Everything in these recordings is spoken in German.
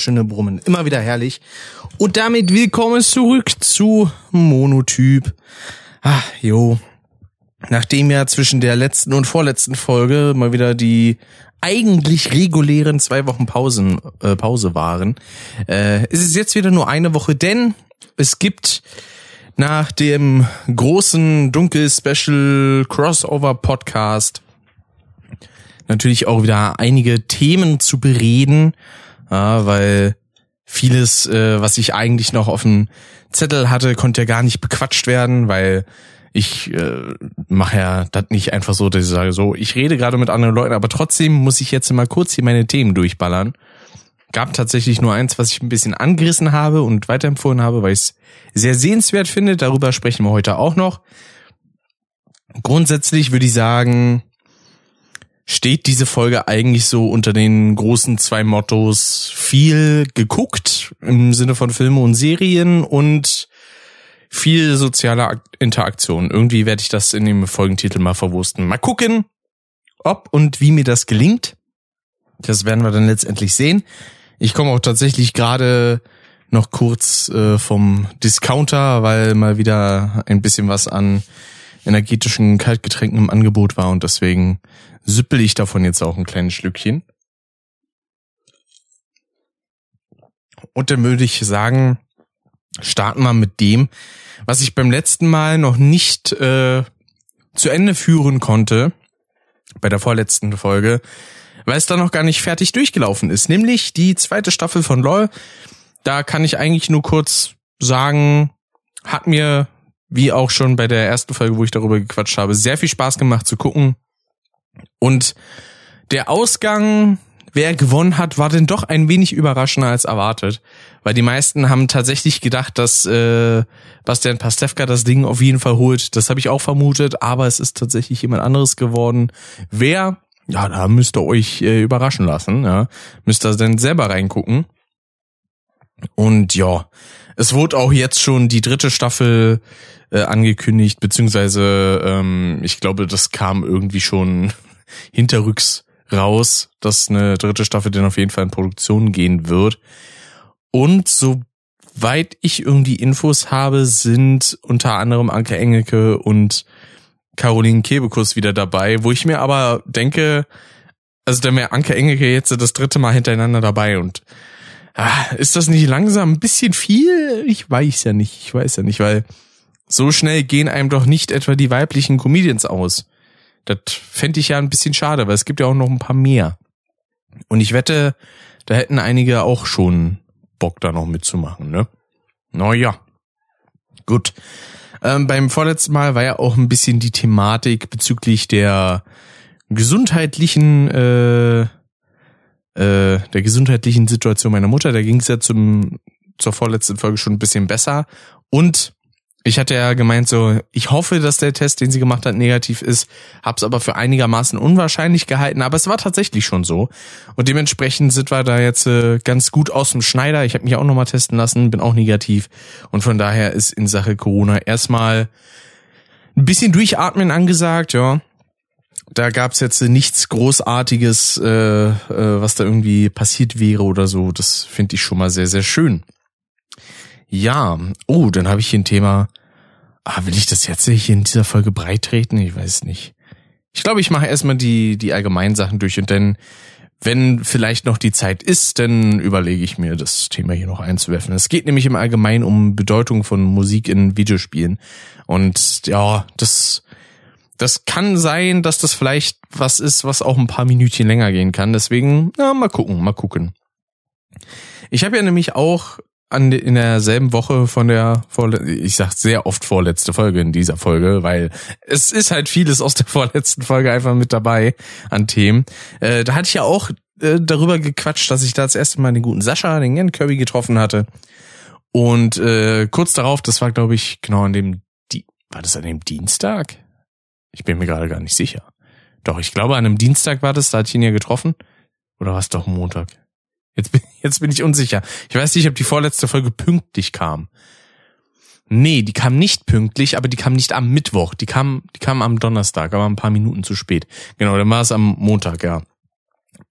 wunderschöne Brummen. Immer wieder herrlich. Und damit willkommen zurück zu Monotyp. Ah, jo. Nachdem ja zwischen der letzten und vorletzten Folge mal wieder die eigentlich regulären zwei Wochen Pausen, äh, Pause waren, äh, ist es jetzt wieder nur eine Woche, denn es gibt nach dem großen Dunkel-Special Crossover-Podcast natürlich auch wieder einige Themen zu bereden, ja, weil vieles, äh, was ich eigentlich noch auf dem Zettel hatte, konnte ja gar nicht bequatscht werden, weil ich äh, mache ja das nicht einfach so, dass ich sage, so, ich rede gerade mit anderen Leuten, aber trotzdem muss ich jetzt mal kurz hier meine Themen durchballern. Gab tatsächlich nur eins, was ich ein bisschen angerissen habe und weiterempfohlen habe, weil ich es sehr sehenswert finde. Darüber sprechen wir heute auch noch. Grundsätzlich würde ich sagen, steht diese Folge eigentlich so unter den großen zwei Mottos viel geguckt im Sinne von Filme und Serien und viel soziale Interaktion. Irgendwie werde ich das in dem Folgentitel mal verwursten. Mal gucken, ob und wie mir das gelingt. Das werden wir dann letztendlich sehen. Ich komme auch tatsächlich gerade noch kurz äh, vom Discounter, weil mal wieder ein bisschen was an energetischen Kaltgetränken im Angebot war und deswegen süppel ich davon jetzt auch ein kleines Schlückchen. Und dann würde ich sagen, starten wir mit dem, was ich beim letzten Mal noch nicht äh, zu Ende führen konnte, bei der vorletzten Folge, weil es da noch gar nicht fertig durchgelaufen ist, nämlich die zweite Staffel von LOL. Da kann ich eigentlich nur kurz sagen, hat mir, wie auch schon bei der ersten Folge, wo ich darüber gequatscht habe, sehr viel Spaß gemacht zu gucken. Und der Ausgang, wer gewonnen hat, war denn doch ein wenig überraschender als erwartet. Weil die meisten haben tatsächlich gedacht, dass äh, Bastian Pastewka das Ding auf jeden Fall holt. Das habe ich auch vermutet, aber es ist tatsächlich jemand anderes geworden. Wer? Ja, da müsst ihr euch äh, überraschen lassen. Ja. Müsst ihr dann selber reingucken. Und ja, es wurde auch jetzt schon die dritte Staffel äh, angekündigt, beziehungsweise ähm, ich glaube, das kam irgendwie schon hinterrücks raus, dass eine dritte Staffel dann auf jeden Fall in Produktion gehen wird. Und soweit ich irgendwie Infos habe, sind unter anderem Anke Engelke und Caroline Kebekus wieder dabei, wo ich mir aber denke, also da wäre Anke Engelke jetzt das dritte Mal hintereinander dabei und ah, ist das nicht langsam ein bisschen viel? Ich weiß ja nicht, ich weiß ja nicht, weil so schnell gehen einem doch nicht etwa die weiblichen Comedians aus. Das fände ich ja ein bisschen schade, weil es gibt ja auch noch ein paar mehr. Und ich wette, da hätten einige auch schon Bock, da noch mitzumachen, ne? Naja. Gut. Ähm, beim vorletzten Mal war ja auch ein bisschen die Thematik bezüglich der gesundheitlichen, äh, äh, der gesundheitlichen Situation meiner Mutter. Da ging es ja zum, zur vorletzten Folge schon ein bisschen besser. Und ich hatte ja gemeint so, ich hoffe, dass der Test, den sie gemacht hat, negativ ist, hab's aber für einigermaßen unwahrscheinlich gehalten, aber es war tatsächlich schon so. Und dementsprechend sind wir da jetzt äh, ganz gut aus dem Schneider. Ich habe mich auch nochmal testen lassen, bin auch negativ. Und von daher ist in Sache Corona erstmal ein bisschen durchatmen angesagt, ja. Da gab's jetzt nichts Großartiges, äh, äh, was da irgendwie passiert wäre oder so. Das finde ich schon mal sehr, sehr schön. Ja, oh, dann habe ich hier ein Thema. Ah, will ich das jetzt hier in dieser Folge breit treten? Ich weiß nicht. Ich glaube, ich mache erstmal die, die allgemeinen Sachen durch und dann, wenn vielleicht noch die Zeit ist, dann überlege ich mir, das Thema hier noch einzuwerfen. Es geht nämlich im Allgemeinen um Bedeutung von Musik in Videospielen. Und ja, das, das kann sein, dass das vielleicht was ist, was auch ein paar Minütchen länger gehen kann. Deswegen, na, mal gucken, mal gucken. Ich habe ja nämlich auch an, in derselben Woche von der, ich sag sehr oft vorletzte Folge in dieser Folge, weil es ist halt vieles aus der vorletzten Folge einfach mit dabei an Themen. Äh, da hatte ich ja auch äh, darüber gequatscht, dass ich da das erste Mal den guten Sascha, den Jan Kirby getroffen hatte. Und äh, kurz darauf, das war glaube ich genau an dem, die, war das an dem Dienstag? Ich bin mir gerade gar nicht sicher. Doch, ich glaube an einem Dienstag war das, da hatte ich ihn ja getroffen. Oder war es doch Montag? Jetzt bin, jetzt bin ich unsicher. Ich weiß nicht, ob die vorletzte Folge pünktlich kam. Nee, die kam nicht pünktlich, aber die kam nicht am Mittwoch. Die kam, die kam am Donnerstag, aber ein paar Minuten zu spät. Genau, dann war es am Montag, ja.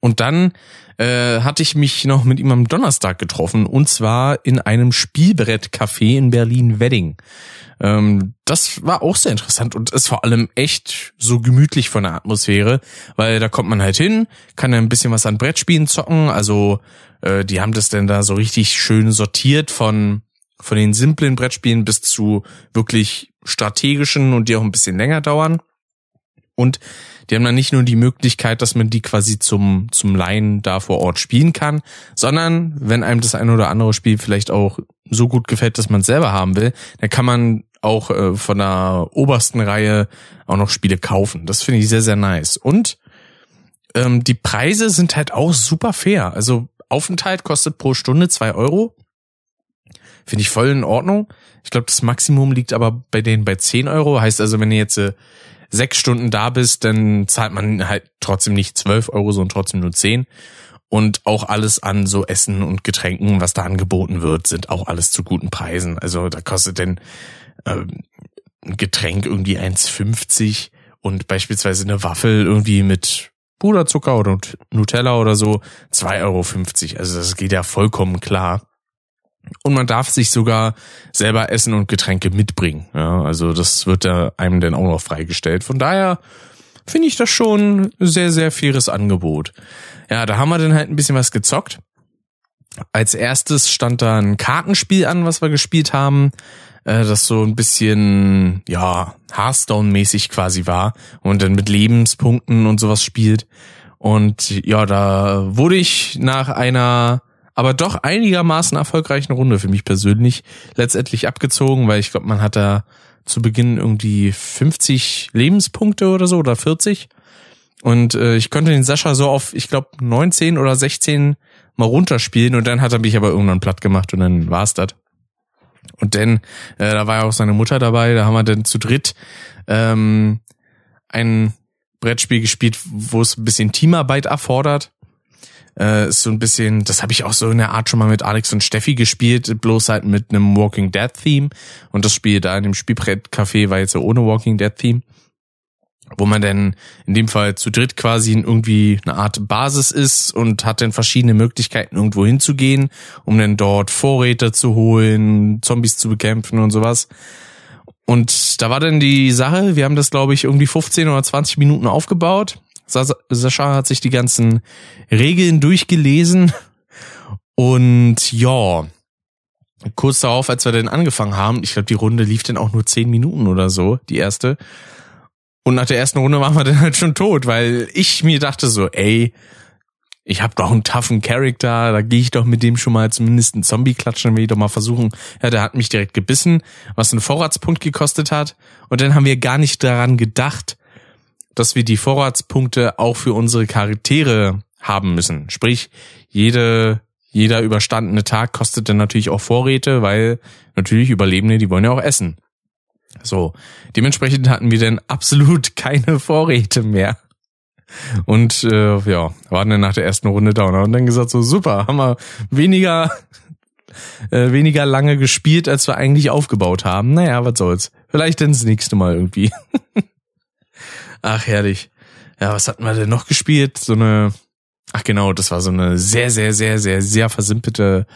Und dann äh, hatte ich mich noch mit ihm am Donnerstag getroffen und zwar in einem Spielbrettcafé in Berlin-Wedding. Ähm, das war auch sehr interessant und ist vor allem echt so gemütlich von der Atmosphäre, weil da kommt man halt hin, kann ein bisschen was an Brettspielen zocken. Also äh, die haben das denn da so richtig schön sortiert von von den simplen Brettspielen bis zu wirklich strategischen und die auch ein bisschen länger dauern. Und die haben dann nicht nur die Möglichkeit, dass man die quasi zum, zum Laien da vor Ort spielen kann, sondern wenn einem das eine oder andere Spiel vielleicht auch so gut gefällt, dass man es selber haben will, dann kann man auch äh, von der obersten Reihe auch noch Spiele kaufen. Das finde ich sehr, sehr nice. Und ähm, die Preise sind halt auch super fair. Also Aufenthalt kostet pro Stunde zwei Euro. Finde ich voll in Ordnung. Ich glaube, das Maximum liegt aber bei denen bei zehn Euro. Heißt also, wenn ihr jetzt äh, sechs Stunden da bist, dann zahlt man halt trotzdem nicht zwölf Euro, sondern trotzdem nur zehn. Und auch alles an so Essen und Getränken, was da angeboten wird, sind auch alles zu guten Preisen. Also da kostet denn ähm, ein Getränk irgendwie 1,50 und beispielsweise eine Waffel irgendwie mit Puderzucker oder Nutella oder so 2,50 Euro. Also das geht ja vollkommen klar. Und man darf sich sogar selber Essen und Getränke mitbringen. Ja, also das wird da einem dann auch noch freigestellt. Von daher finde ich das schon sehr, sehr faires Angebot. Ja, da haben wir dann halt ein bisschen was gezockt. Als erstes stand da ein Kartenspiel an, was wir gespielt haben, äh, das so ein bisschen, ja, Hearthstone-mäßig quasi war und dann mit Lebenspunkten und sowas spielt. Und ja, da wurde ich nach einer aber doch einigermaßen erfolgreichen Runde für mich persönlich letztendlich abgezogen, weil ich glaube, man hat da zu Beginn irgendwie 50 Lebenspunkte oder so oder 40. Und äh, ich konnte den Sascha so auf, ich glaube, 19 oder 16 mal runterspielen und dann hat er mich aber irgendwann platt gemacht und dann war's das. Und dann, äh, da war ja auch seine Mutter dabei, da haben wir dann zu dritt ähm, ein Brettspiel gespielt, wo es ein bisschen Teamarbeit erfordert. Äh, so ein bisschen, das habe ich auch so in der Art schon mal mit Alex und Steffi gespielt, bloß halt mit einem Walking Dead Theme. Und das Spiel da in dem Spielbrettcafé war jetzt so ohne Walking Dead Theme. Wo man dann in dem Fall zu dritt quasi irgendwie eine Art Basis ist und hat dann verschiedene Möglichkeiten, irgendwo hinzugehen, um dann dort Vorräte zu holen, Zombies zu bekämpfen und sowas. Und da war dann die Sache, wir haben das, glaube ich, irgendwie 15 oder 20 Minuten aufgebaut Sascha hat sich die ganzen Regeln durchgelesen und ja, kurz darauf, als wir dann angefangen haben, ich glaube, die Runde lief dann auch nur zehn Minuten oder so, die erste. Und nach der ersten Runde waren wir dann halt schon tot, weil ich mir dachte so, ey, ich habe doch einen toughen Charakter, da gehe ich doch mit dem schon mal zumindest einen Zombie klatschen, will ich doch mal versuchen. Ja, der hat mich direkt gebissen, was einen Vorratspunkt gekostet hat. Und dann haben wir gar nicht daran gedacht, dass wir die Vorratspunkte auch für unsere Charaktere haben müssen. Sprich, jede, jeder überstandene Tag kostet dann natürlich auch Vorräte, weil natürlich Überlebende, die wollen ja auch essen. So, dementsprechend hatten wir dann absolut keine Vorräte mehr. Und äh, ja, waren dann nach der ersten Runde da und dann gesagt, so super, haben wir weniger, äh, weniger lange gespielt, als wir eigentlich aufgebaut haben. Naja, was soll's. Vielleicht dann das nächste Mal irgendwie. Ach, herrlich. Ja, was hatten wir denn noch gespielt? So eine, ach genau, das war so eine sehr, sehr, sehr, sehr, sehr versimpelte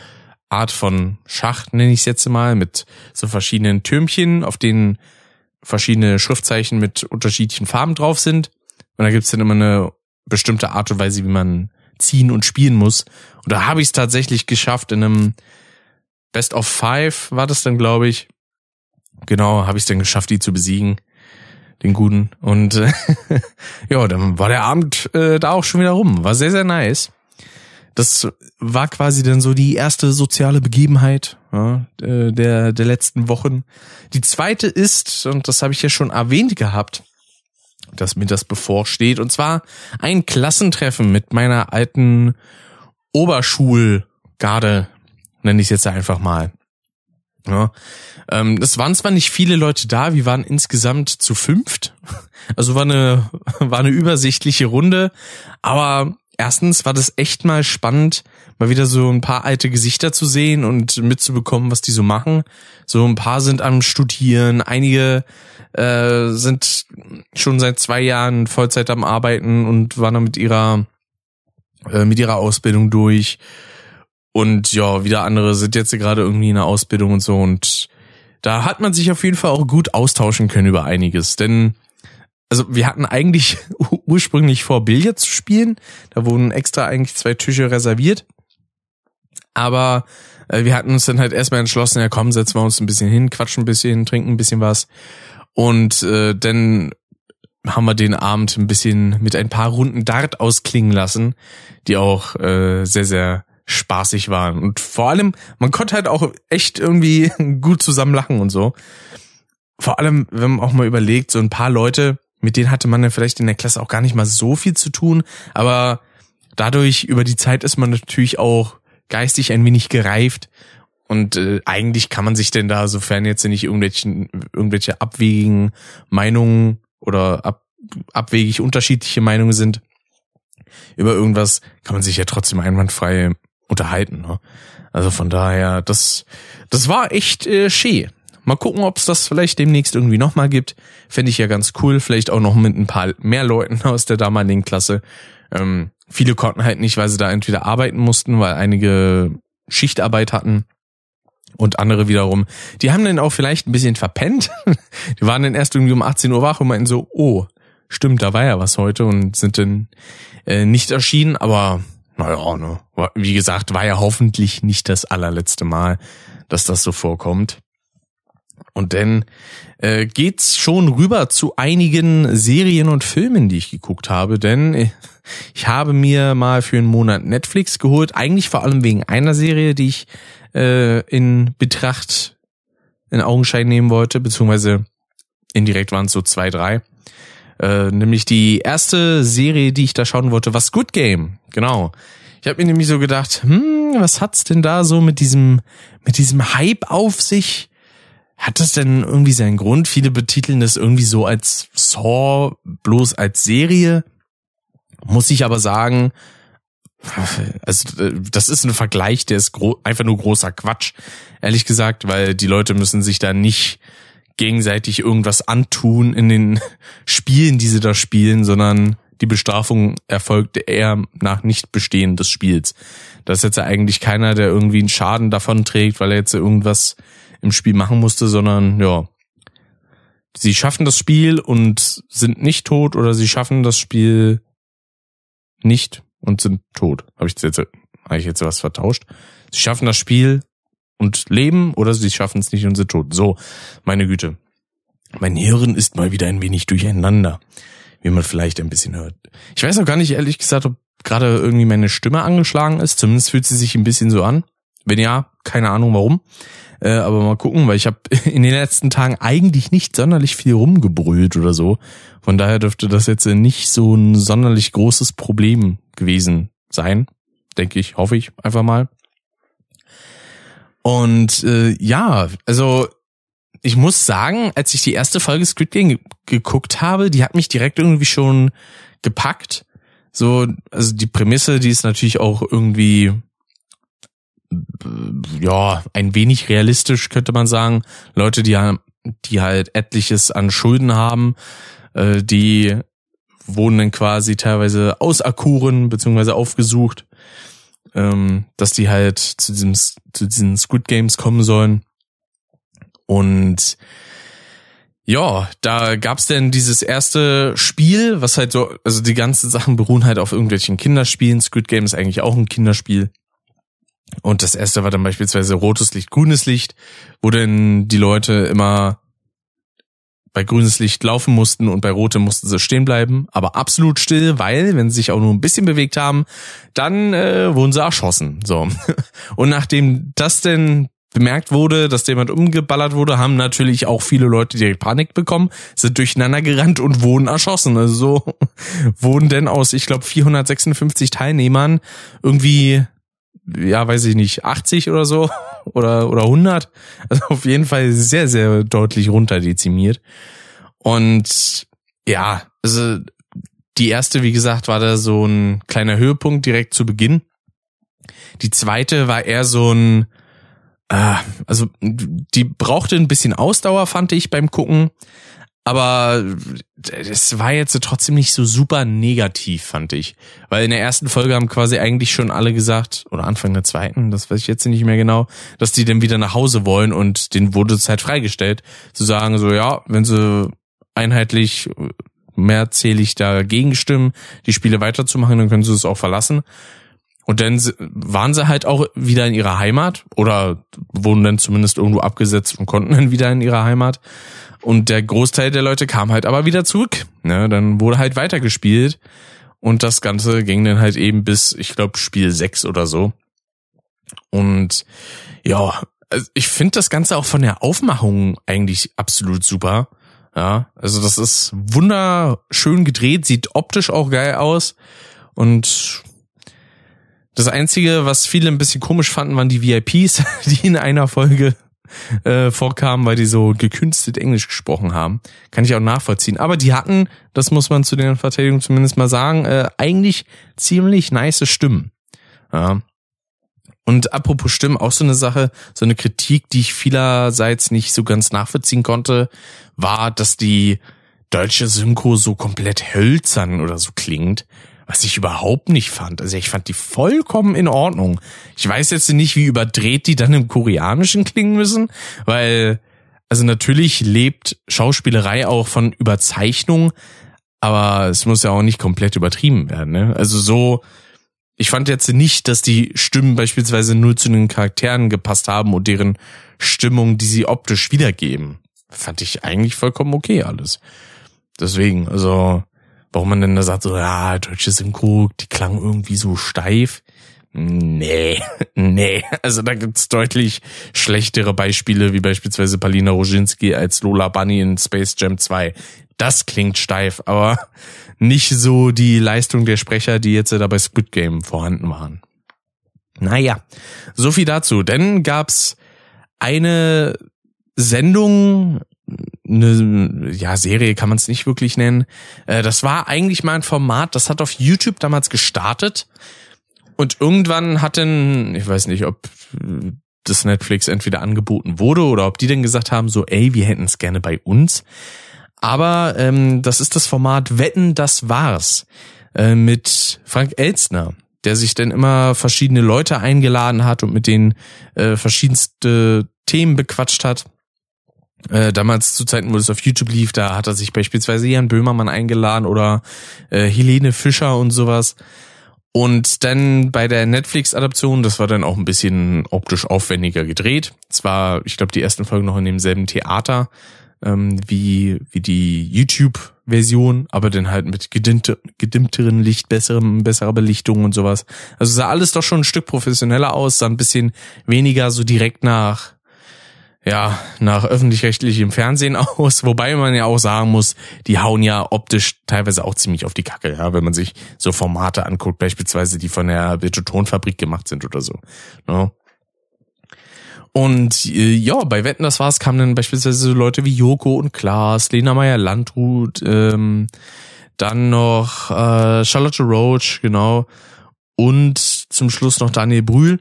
Art von Schach, nenne ich es jetzt mal, mit so verschiedenen Türmchen, auf denen verschiedene Schriftzeichen mit unterschiedlichen Farben drauf sind. Und da gibt's dann immer eine bestimmte Art und Weise, wie man ziehen und spielen muss. Und da habe ich es tatsächlich geschafft in einem Best of Five war das dann, glaube ich. Genau, habe ich es dann geschafft, die zu besiegen den guten. Und äh, ja, dann war der Abend äh, da auch schon wieder rum. War sehr, sehr nice. Das war quasi dann so die erste soziale Begebenheit ja, äh, der, der letzten Wochen. Die zweite ist, und das habe ich ja schon erwähnt gehabt, dass mir das bevorsteht, und zwar ein Klassentreffen mit meiner alten Oberschulgarde, nenne ich es jetzt einfach mal. Ja, ähm, es waren zwar nicht viele Leute da, wir waren insgesamt zu fünft. Also war eine, war eine übersichtliche Runde. Aber erstens war das echt mal spannend, mal wieder so ein paar alte Gesichter zu sehen und mitzubekommen, was die so machen. So ein paar sind am Studieren, einige äh, sind schon seit zwei Jahren Vollzeit am Arbeiten und waren dann mit ihrer äh, mit ihrer Ausbildung durch. Und ja, wieder andere sind jetzt gerade irgendwie in der Ausbildung und so. Und da hat man sich auf jeden Fall auch gut austauschen können über einiges. Denn also wir hatten eigentlich ursprünglich vor, Billard zu spielen. Da wurden extra eigentlich zwei Tische reserviert. Aber äh, wir hatten uns dann halt erstmal entschlossen, ja komm, setzen wir uns ein bisschen hin, quatschen ein bisschen, trinken ein bisschen was. Und äh, dann haben wir den Abend ein bisschen mit ein paar Runden Dart ausklingen lassen, die auch äh, sehr, sehr spaßig waren. Und vor allem, man konnte halt auch echt irgendwie gut zusammen lachen und so. Vor allem, wenn man auch mal überlegt, so ein paar Leute, mit denen hatte man ja vielleicht in der Klasse auch gar nicht mal so viel zu tun, aber dadurch über die Zeit ist man natürlich auch geistig ein wenig gereift und äh, eigentlich kann man sich denn da, sofern jetzt nicht irgendwelche, irgendwelche abwegigen Meinungen oder ab, abwegig unterschiedliche Meinungen sind über irgendwas, kann man sich ja trotzdem einwandfrei unterhalten. Ne? Also von daher, das, das war echt äh, schee. Mal gucken, ob es das vielleicht demnächst irgendwie nochmal gibt. Fände ich ja ganz cool. Vielleicht auch noch mit ein paar mehr Leuten aus der damaligen Klasse. Ähm, viele konnten halt nicht, weil sie da entweder arbeiten mussten, weil einige Schichtarbeit hatten. Und andere wiederum, die haben dann auch vielleicht ein bisschen verpennt. Die waren dann erst irgendwie um 18 Uhr wach und meinten so, oh, stimmt, da war ja was heute und sind dann äh, nicht erschienen. Aber naja, ne. Wie gesagt, war ja hoffentlich nicht das allerletzte Mal, dass das so vorkommt. Und dann äh, geht's schon rüber zu einigen Serien und Filmen, die ich geguckt habe, denn ich habe mir mal für einen Monat Netflix geholt, eigentlich vor allem wegen einer Serie, die ich äh, in Betracht in Augenschein nehmen wollte, beziehungsweise indirekt waren es so zwei, drei. Äh, nämlich die erste Serie, die ich da schauen wollte, war Good Game. Genau. Ich habe mir nämlich so gedacht, hm, was hat's denn da so mit diesem mit diesem Hype auf sich? Hat das denn irgendwie seinen Grund? Viele betiteln das irgendwie so als Saw, bloß als Serie. Muss ich aber sagen, also das ist ein Vergleich, der ist einfach nur großer Quatsch, ehrlich gesagt, weil die Leute müssen sich da nicht gegenseitig irgendwas antun in den Spielen, die sie da spielen, sondern die Bestrafung erfolgt eher nach Nichtbestehen des Spiels. Da ist jetzt eigentlich keiner, der irgendwie einen Schaden davon trägt, weil er jetzt irgendwas im Spiel machen musste, sondern ja, sie schaffen das Spiel und sind nicht tot oder sie schaffen das Spiel nicht und sind tot. Habe ich jetzt habe ich jetzt was vertauscht? Sie schaffen das Spiel und leben oder sie schaffen es nicht und sind tot. So, meine Güte. Mein Hirn ist mal wieder ein wenig durcheinander, wie man vielleicht ein bisschen hört. Ich weiß auch gar nicht ehrlich gesagt, ob gerade irgendwie meine Stimme angeschlagen ist. Zumindest fühlt sie sich ein bisschen so an. Wenn ja, keine Ahnung warum. Äh, aber mal gucken, weil ich habe in den letzten Tagen eigentlich nicht sonderlich viel rumgebrüllt oder so. Von daher dürfte das jetzt nicht so ein sonderlich großes Problem gewesen sein. Denke ich, hoffe ich einfach mal. Und äh, ja, also ich muss sagen, als ich die erste Folge Squid Game geguckt habe, die hat mich direkt irgendwie schon gepackt. So, also die Prämisse, die ist natürlich auch irgendwie ja, ein wenig realistisch, könnte man sagen. Leute, die, die halt etliches an Schulden haben, äh, die wurden dann quasi teilweise auserkoren, beziehungsweise aufgesucht, ähm, dass die halt zu diesem, zu diesen Squid Games kommen sollen. Und ja, da gab's denn dieses erste Spiel, was halt so, also die ganzen Sachen beruhen halt auf irgendwelchen Kinderspielen. Squid Game ist eigentlich auch ein Kinderspiel. Und das erste war dann beispielsweise rotes Licht, grünes Licht, wo denn die Leute immer bei grünes Licht laufen mussten und bei rotem mussten sie stehen bleiben, aber absolut still, weil wenn sie sich auch nur ein bisschen bewegt haben, dann äh, wurden sie erschossen. So. Und nachdem das denn bemerkt wurde, dass jemand umgeballert wurde, haben natürlich auch viele Leute direkt Panik bekommen, sind durcheinander gerannt und wurden erschossen. Also so wurden denn aus, ich glaube, 456 Teilnehmern irgendwie ja, weiß ich nicht, 80 oder so oder, oder 100. Also auf jeden Fall sehr, sehr deutlich runterdezimiert. Und ja, also die erste, wie gesagt, war da so ein kleiner Höhepunkt direkt zu Beginn. Die zweite war eher so ein, äh, also die brauchte ein bisschen Ausdauer, fand ich beim Gucken. Aber es war jetzt trotzdem nicht so super negativ, fand ich. Weil in der ersten Folge haben quasi eigentlich schon alle gesagt, oder Anfang der zweiten, das weiß ich jetzt nicht mehr genau, dass die dann wieder nach Hause wollen und denen wurde Zeit freigestellt, zu sagen so, ja, wenn sie einheitlich mehrzählig dagegen stimmen, die Spiele weiterzumachen, dann können sie es auch verlassen. Und dann waren sie halt auch wieder in ihrer Heimat oder wurden dann zumindest irgendwo abgesetzt und konnten dann wieder in ihrer Heimat. Und der Großteil der Leute kam halt aber wieder zurück. Ne? Dann wurde halt weitergespielt. Und das Ganze ging dann halt eben bis, ich glaube, Spiel 6 oder so. Und ja, also ich finde das Ganze auch von der Aufmachung eigentlich absolut super. Ja, also das ist wunderschön gedreht, sieht optisch auch geil aus. Und das Einzige, was viele ein bisschen komisch fanden, waren die VIPs, die in einer Folge äh, vorkamen, weil die so gekünstelt Englisch gesprochen haben. Kann ich auch nachvollziehen. Aber die hatten, das muss man zu den Verteidigungen zumindest mal sagen, äh, eigentlich ziemlich nice Stimmen. Ja. Und apropos Stimmen, auch so eine Sache, so eine Kritik, die ich vielerseits nicht so ganz nachvollziehen konnte, war, dass die deutsche Synchro so komplett hölzern oder so klingt was ich überhaupt nicht fand. Also ich fand die vollkommen in Ordnung. Ich weiß jetzt nicht, wie überdreht die dann im Koreanischen klingen müssen, weil, also natürlich lebt Schauspielerei auch von Überzeichnung, aber es muss ja auch nicht komplett übertrieben werden. Ne? Also so, ich fand jetzt nicht, dass die Stimmen beispielsweise nur zu den Charakteren gepasst haben und deren Stimmung, die sie optisch wiedergeben. Fand ich eigentlich vollkommen okay alles. Deswegen, also warum man denn da sagt, so, ja, deutsche Synchro, die klang irgendwie so steif. Nee, nee. Also da gibt's deutlich schlechtere Beispiele, wie beispielsweise Palina Roginski als Lola Bunny in Space Jam 2. Das klingt steif, aber nicht so die Leistung der Sprecher, die jetzt da bei Squid Game vorhanden waren. Naja, so viel dazu. Denn gab's eine Sendung eine ja, Serie kann man es nicht wirklich nennen. Äh, das war eigentlich mal ein Format, das hat auf YouTube damals gestartet. Und irgendwann hat dann, ich weiß nicht, ob das Netflix entweder angeboten wurde oder ob die denn gesagt haben, so, ey, wir hätten es gerne bei uns. Aber ähm, das ist das Format Wetten, das war's. Äh, mit Frank Elstner, der sich dann immer verschiedene Leute eingeladen hat und mit denen äh, verschiedenste Themen bequatscht hat. Äh, damals zu Zeiten, wo es auf YouTube lief, da hat er sich beispielsweise Jan Böhmermann eingeladen oder äh, Helene Fischer und sowas. Und dann bei der Netflix-Adaption, das war dann auch ein bisschen optisch aufwendiger gedreht. Zwar, ich glaube, die ersten Folgen noch in demselben Theater ähm, wie, wie die YouTube-Version, aber dann halt mit gedimmte, gedimmteren Licht, besserem, besserer Belichtung und sowas. Also sah alles doch schon ein Stück professioneller aus, sah ein bisschen weniger so direkt nach ja, nach öffentlich-rechtlichem Fernsehen aus, wobei man ja auch sagen muss, die hauen ja optisch teilweise auch ziemlich auf die Kacke, ja, wenn man sich so Formate anguckt, beispielsweise die von der Betotonfabrik gemacht sind oder so. Ne? Und äh, ja, bei Wetten, das war's, kamen dann beispielsweise so Leute wie Joko und Klaas, Lena Meyer-Landrut, ähm, dann noch äh, Charlotte Roach, genau, und zum Schluss noch Daniel Brühl.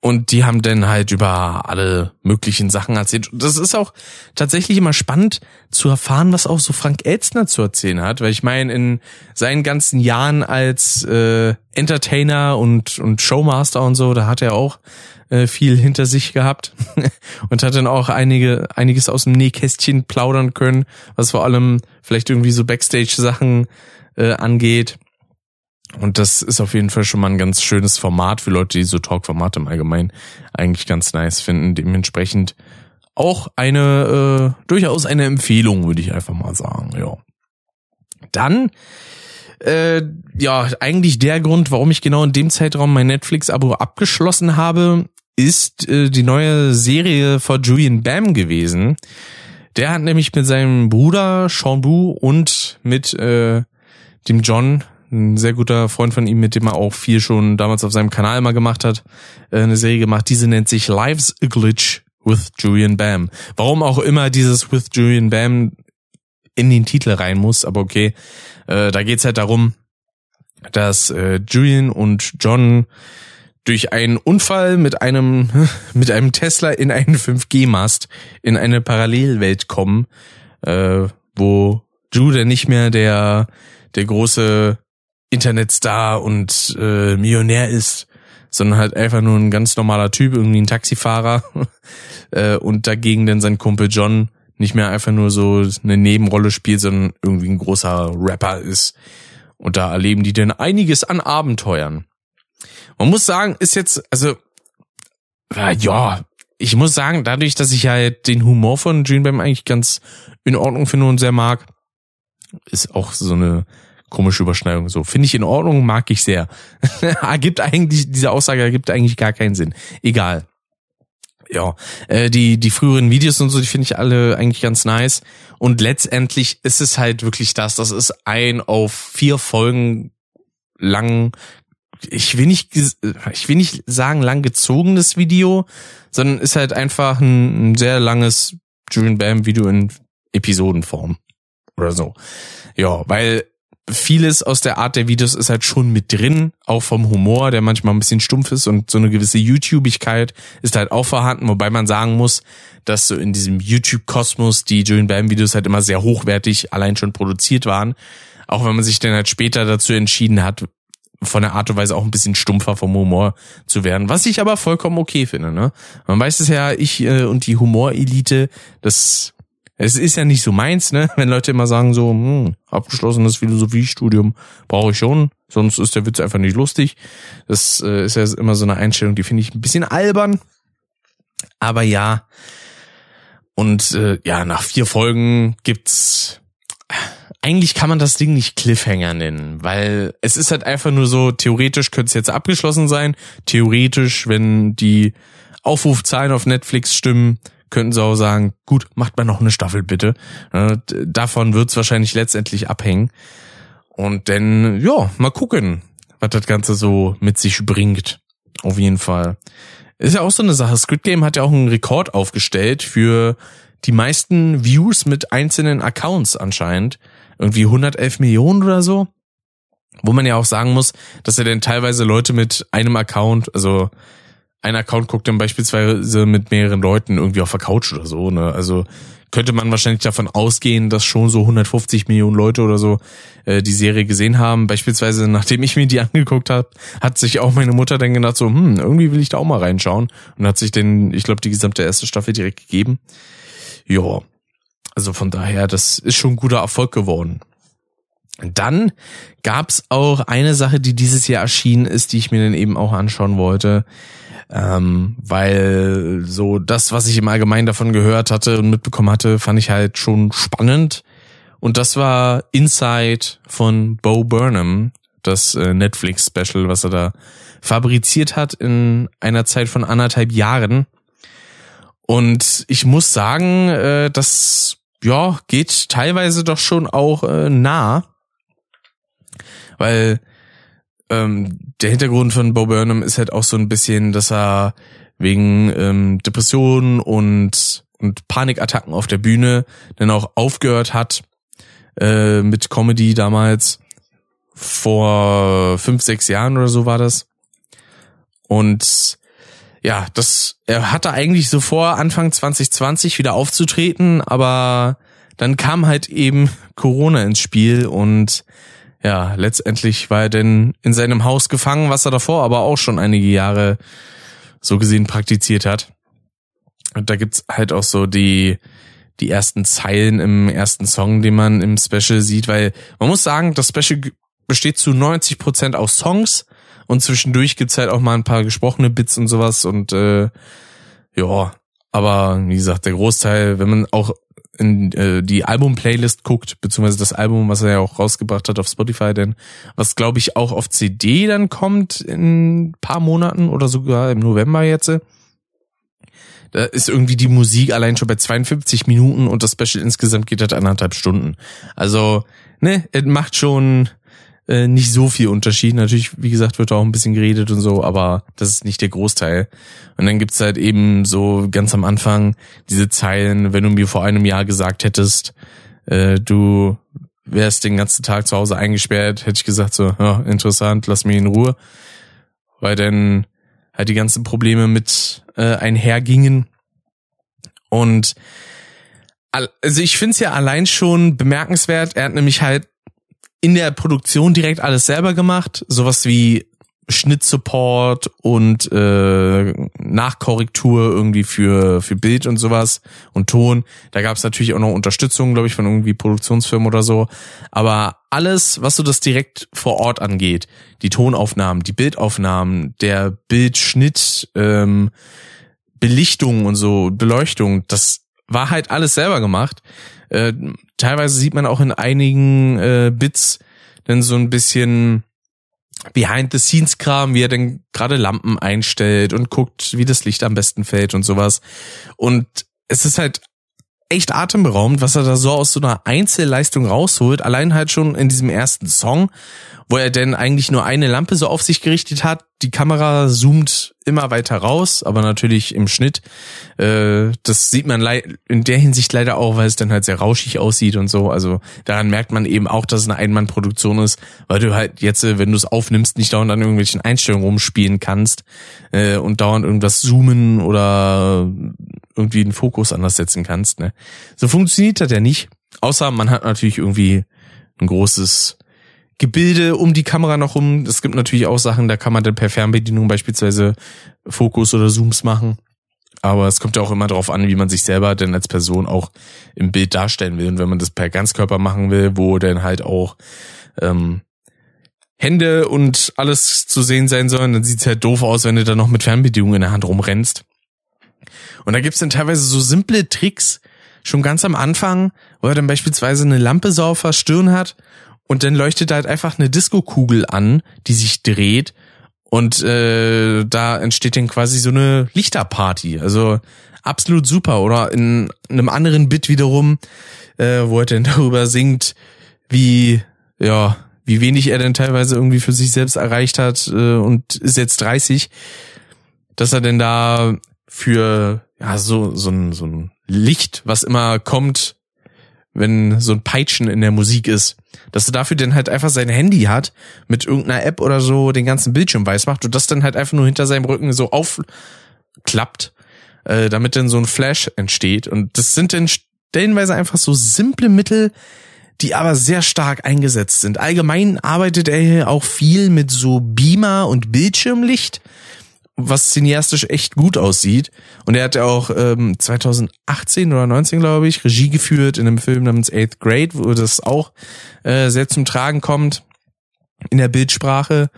Und die haben dann halt über alle möglichen Sachen erzählt. Das ist auch tatsächlich immer spannend zu erfahren, was auch so Frank Elzner zu erzählen hat. Weil ich meine, in seinen ganzen Jahren als äh, Entertainer und, und Showmaster und so, da hat er auch äh, viel hinter sich gehabt und hat dann auch einige, einiges aus dem Nähkästchen plaudern können, was vor allem vielleicht irgendwie so Backstage-Sachen äh, angeht. Und das ist auf jeden Fall schon mal ein ganz schönes Format für Leute, die so Talk-Formate im Allgemeinen eigentlich ganz nice finden. Dementsprechend auch eine, äh, durchaus eine Empfehlung, würde ich einfach mal sagen, ja. Dann, äh, ja, eigentlich der Grund, warum ich genau in dem Zeitraum mein Netflix-Abo abgeschlossen habe, ist äh, die neue Serie von Julian Bam gewesen. Der hat nämlich mit seinem Bruder Sean Bu und mit äh, dem John ein sehr guter Freund von ihm, mit dem er auch viel schon damals auf seinem Kanal mal gemacht hat, äh, eine Serie gemacht. Diese nennt sich Lives a Glitch with Julian Bam. Warum auch immer dieses with Julian Bam in den Titel rein muss, aber okay. Äh, da geht's halt darum, dass äh, Julian und John durch einen Unfall mit einem mit einem Tesla in einen 5G-Mast in eine Parallelwelt kommen äh, wo dann nicht mehr der, der große Internetstar und äh, Millionär ist, sondern halt einfach nur ein ganz normaler Typ, irgendwie ein Taxifahrer äh, und dagegen dann sein Kumpel John nicht mehr einfach nur so eine Nebenrolle spielt, sondern irgendwie ein großer Rapper ist. Und da erleben die denn einiges an Abenteuern. Man muss sagen, ist jetzt, also, ja, ich muss sagen, dadurch, dass ich halt den Humor von Dreambam eigentlich ganz in Ordnung finde und sehr mag, ist auch so eine komische Überschneidung. So finde ich in Ordnung, mag ich sehr. ergibt eigentlich diese Aussage ergibt eigentlich gar keinen Sinn. Egal. Ja, äh, die die früheren Videos und so, die finde ich alle eigentlich ganz nice. Und letztendlich ist es halt wirklich das. Das ist ein auf vier Folgen lang. Ich will nicht, ich will nicht sagen lang gezogenes Video, sondern ist halt einfach ein, ein sehr langes Julian Bam Video in Episodenform oder so. Ja, weil vieles aus der Art der Videos ist halt schon mit drin, auch vom Humor, der manchmal ein bisschen stumpf ist und so eine gewisse YouTubigkeit ist halt auch vorhanden, wobei man sagen muss, dass so in diesem YouTube-Kosmos die Julian Bam Videos halt immer sehr hochwertig allein schon produziert waren, auch wenn man sich dann halt später dazu entschieden hat, von der Art und Weise auch ein bisschen stumpfer vom Humor zu werden, was ich aber vollkommen okay finde. Ne? Man weiß es ja, ich äh, und die Humorelite, das es ist ja nicht so meins, ne? Wenn Leute immer sagen so, hm, abgeschlossenes Philosophiestudium brauche ich schon, sonst ist der Witz einfach nicht lustig. Das äh, ist ja immer so eine Einstellung, die finde ich ein bisschen albern. Aber ja. Und äh, ja, nach vier Folgen gibt's eigentlich kann man das Ding nicht Cliffhanger nennen, weil es ist halt einfach nur so, theoretisch könnte es jetzt abgeschlossen sein. Theoretisch, wenn die Aufrufzahlen auf Netflix stimmen, könnten sie auch sagen, gut, macht mal noch eine Staffel bitte. Davon wird's wahrscheinlich letztendlich abhängen. Und dann, ja, mal gucken, was das Ganze so mit sich bringt. Auf jeden Fall. Ist ja auch so eine Sache. Squid Game hat ja auch einen Rekord aufgestellt für die meisten Views mit einzelnen Accounts anscheinend. Irgendwie 111 Millionen oder so. Wo man ja auch sagen muss, dass er denn teilweise Leute mit einem Account, also ein Account guckt dann beispielsweise mit mehreren Leuten irgendwie auf der Couch oder so, ne? Also könnte man wahrscheinlich davon ausgehen, dass schon so 150 Millionen Leute oder so äh, die Serie gesehen haben. Beispielsweise, nachdem ich mir die angeguckt habe, hat sich auch meine Mutter dann gedacht, so, hm, irgendwie will ich da auch mal reinschauen. Und hat sich denn, ich glaube, die gesamte erste Staffel direkt gegeben. Ja, also von daher, das ist schon ein guter Erfolg geworden. Dann gab's auch eine Sache, die dieses Jahr erschienen ist, die ich mir dann eben auch anschauen wollte ähm, weil so das, was ich im Allgemeinen davon gehört hatte und mitbekommen hatte, fand ich halt schon spannend. Und das war Inside von Bo Burnham, das äh, Netflix-Special, was er da fabriziert hat in einer Zeit von anderthalb Jahren. Und ich muss sagen, äh, das ja geht teilweise doch schon auch äh, nah, weil ähm, der Hintergrund von Bo Burnham ist halt auch so ein bisschen, dass er wegen ähm, Depressionen und und Panikattacken auf der Bühne dann auch aufgehört hat äh, mit Comedy damals. Vor fünf sechs Jahren oder so war das. Und ja das er hatte eigentlich so vor Anfang 2020 wieder aufzutreten aber dann kam halt eben Corona ins Spiel und ja, letztendlich war er denn in seinem Haus gefangen, was er davor aber auch schon einige Jahre so gesehen praktiziert hat. Und da gibt's halt auch so die, die ersten Zeilen im ersten Song, den man im Special sieht, weil man muss sagen, das Special besteht zu 90 Prozent aus Songs und zwischendurch gibt's halt auch mal ein paar gesprochene Bits und sowas und äh, ja, aber wie gesagt, der Großteil, wenn man auch in äh, die Album-Playlist guckt, beziehungsweise das Album, was er ja auch rausgebracht hat auf Spotify, denn was glaube ich auch auf CD dann kommt in paar Monaten oder sogar im November jetzt. Da ist irgendwie die Musik allein schon bei 52 Minuten und das Special insgesamt geht halt anderthalb Stunden. Also, ne, es macht schon äh, nicht so viel Unterschied. Natürlich, wie gesagt, wird auch ein bisschen geredet und so, aber das ist nicht der Großteil. Und dann gibt's halt eben so ganz am Anfang diese Zeilen, wenn du mir vor einem Jahr gesagt hättest, äh, du wärst den ganzen Tag zu Hause eingesperrt, hätte ich gesagt so, ja, interessant, lass mich in Ruhe. Weil dann halt die ganzen Probleme mit äh, einhergingen. Und also ich finde es ja allein schon bemerkenswert. Er hat nämlich halt in der Produktion direkt alles selber gemacht. Sowas wie Schnittsupport und äh, Nachkorrektur irgendwie für für Bild und sowas und Ton. Da gab es natürlich auch noch Unterstützung, glaube ich, von irgendwie Produktionsfirmen oder so. Aber alles, was so das direkt vor Ort angeht, die Tonaufnahmen, die Bildaufnahmen, der Bildschnitt, ähm, Belichtung und so, Beleuchtung, das war halt alles selber gemacht. Äh, teilweise sieht man auch in einigen äh, Bits dann so ein bisschen Behind-the-Scenes-Kram, wie er denn gerade Lampen einstellt und guckt, wie das Licht am besten fällt und sowas. Und es ist halt echt atemberaubend, was er da so aus so einer Einzelleistung rausholt. Allein halt schon in diesem ersten Song, wo er denn eigentlich nur eine Lampe so auf sich gerichtet hat. Die Kamera zoomt immer weiter raus, aber natürlich im Schnitt. Äh, das sieht man in der Hinsicht leider auch, weil es dann halt sehr rauschig aussieht und so. Also daran merkt man eben auch, dass es eine Einmannproduktion ist, weil du halt jetzt, äh, wenn du es aufnimmst, nicht dauernd an irgendwelchen Einstellungen rumspielen kannst äh, und dauernd irgendwas zoomen oder irgendwie einen Fokus anders setzen kannst. Ne? So funktioniert das ja nicht. Außer man hat natürlich irgendwie ein großes Gebilde um die Kamera noch rum. Es gibt natürlich auch Sachen, da kann man dann per Fernbedienung beispielsweise Fokus oder Zooms machen. Aber es kommt ja auch immer darauf an, wie man sich selber denn als Person auch im Bild darstellen will. Und wenn man das per Ganzkörper machen will, wo dann halt auch ähm, Hände und alles zu sehen sein sollen, dann sieht's halt doof aus, wenn du da noch mit Fernbedienung in der Hand rumrennst. Und da gibt's dann teilweise so simple Tricks, schon ganz am Anfang, wo er dann beispielsweise eine Lampe so auf der Stirn hat und dann leuchtet halt einfach eine Disco-Kugel an, die sich dreht und äh, da entsteht dann quasi so eine Lichterparty. Also absolut super. Oder in einem anderen Bit wiederum, äh, wo er dann darüber singt, wie, ja, wie wenig er denn teilweise irgendwie für sich selbst erreicht hat äh, und ist jetzt 30, dass er denn da für ja so so ein, so ein Licht, was immer kommt, wenn so ein Peitschen in der Musik ist, dass er dafür dann halt einfach sein Handy hat, mit irgendeiner App oder so den ganzen Bildschirm weiß macht und das dann halt einfach nur hinter seinem Rücken so aufklappt, äh, damit dann so ein Flash entsteht. Und das sind dann stellenweise einfach so simple Mittel, die aber sehr stark eingesetzt sind. Allgemein arbeitet er hier auch viel mit so Beamer und Bildschirmlicht was cineastisch echt gut aussieht. Und er hat ja auch ähm, 2018 oder 19, glaube ich, Regie geführt in einem Film namens Eighth Grade, wo das auch äh, sehr zum Tragen kommt in der Bildsprache.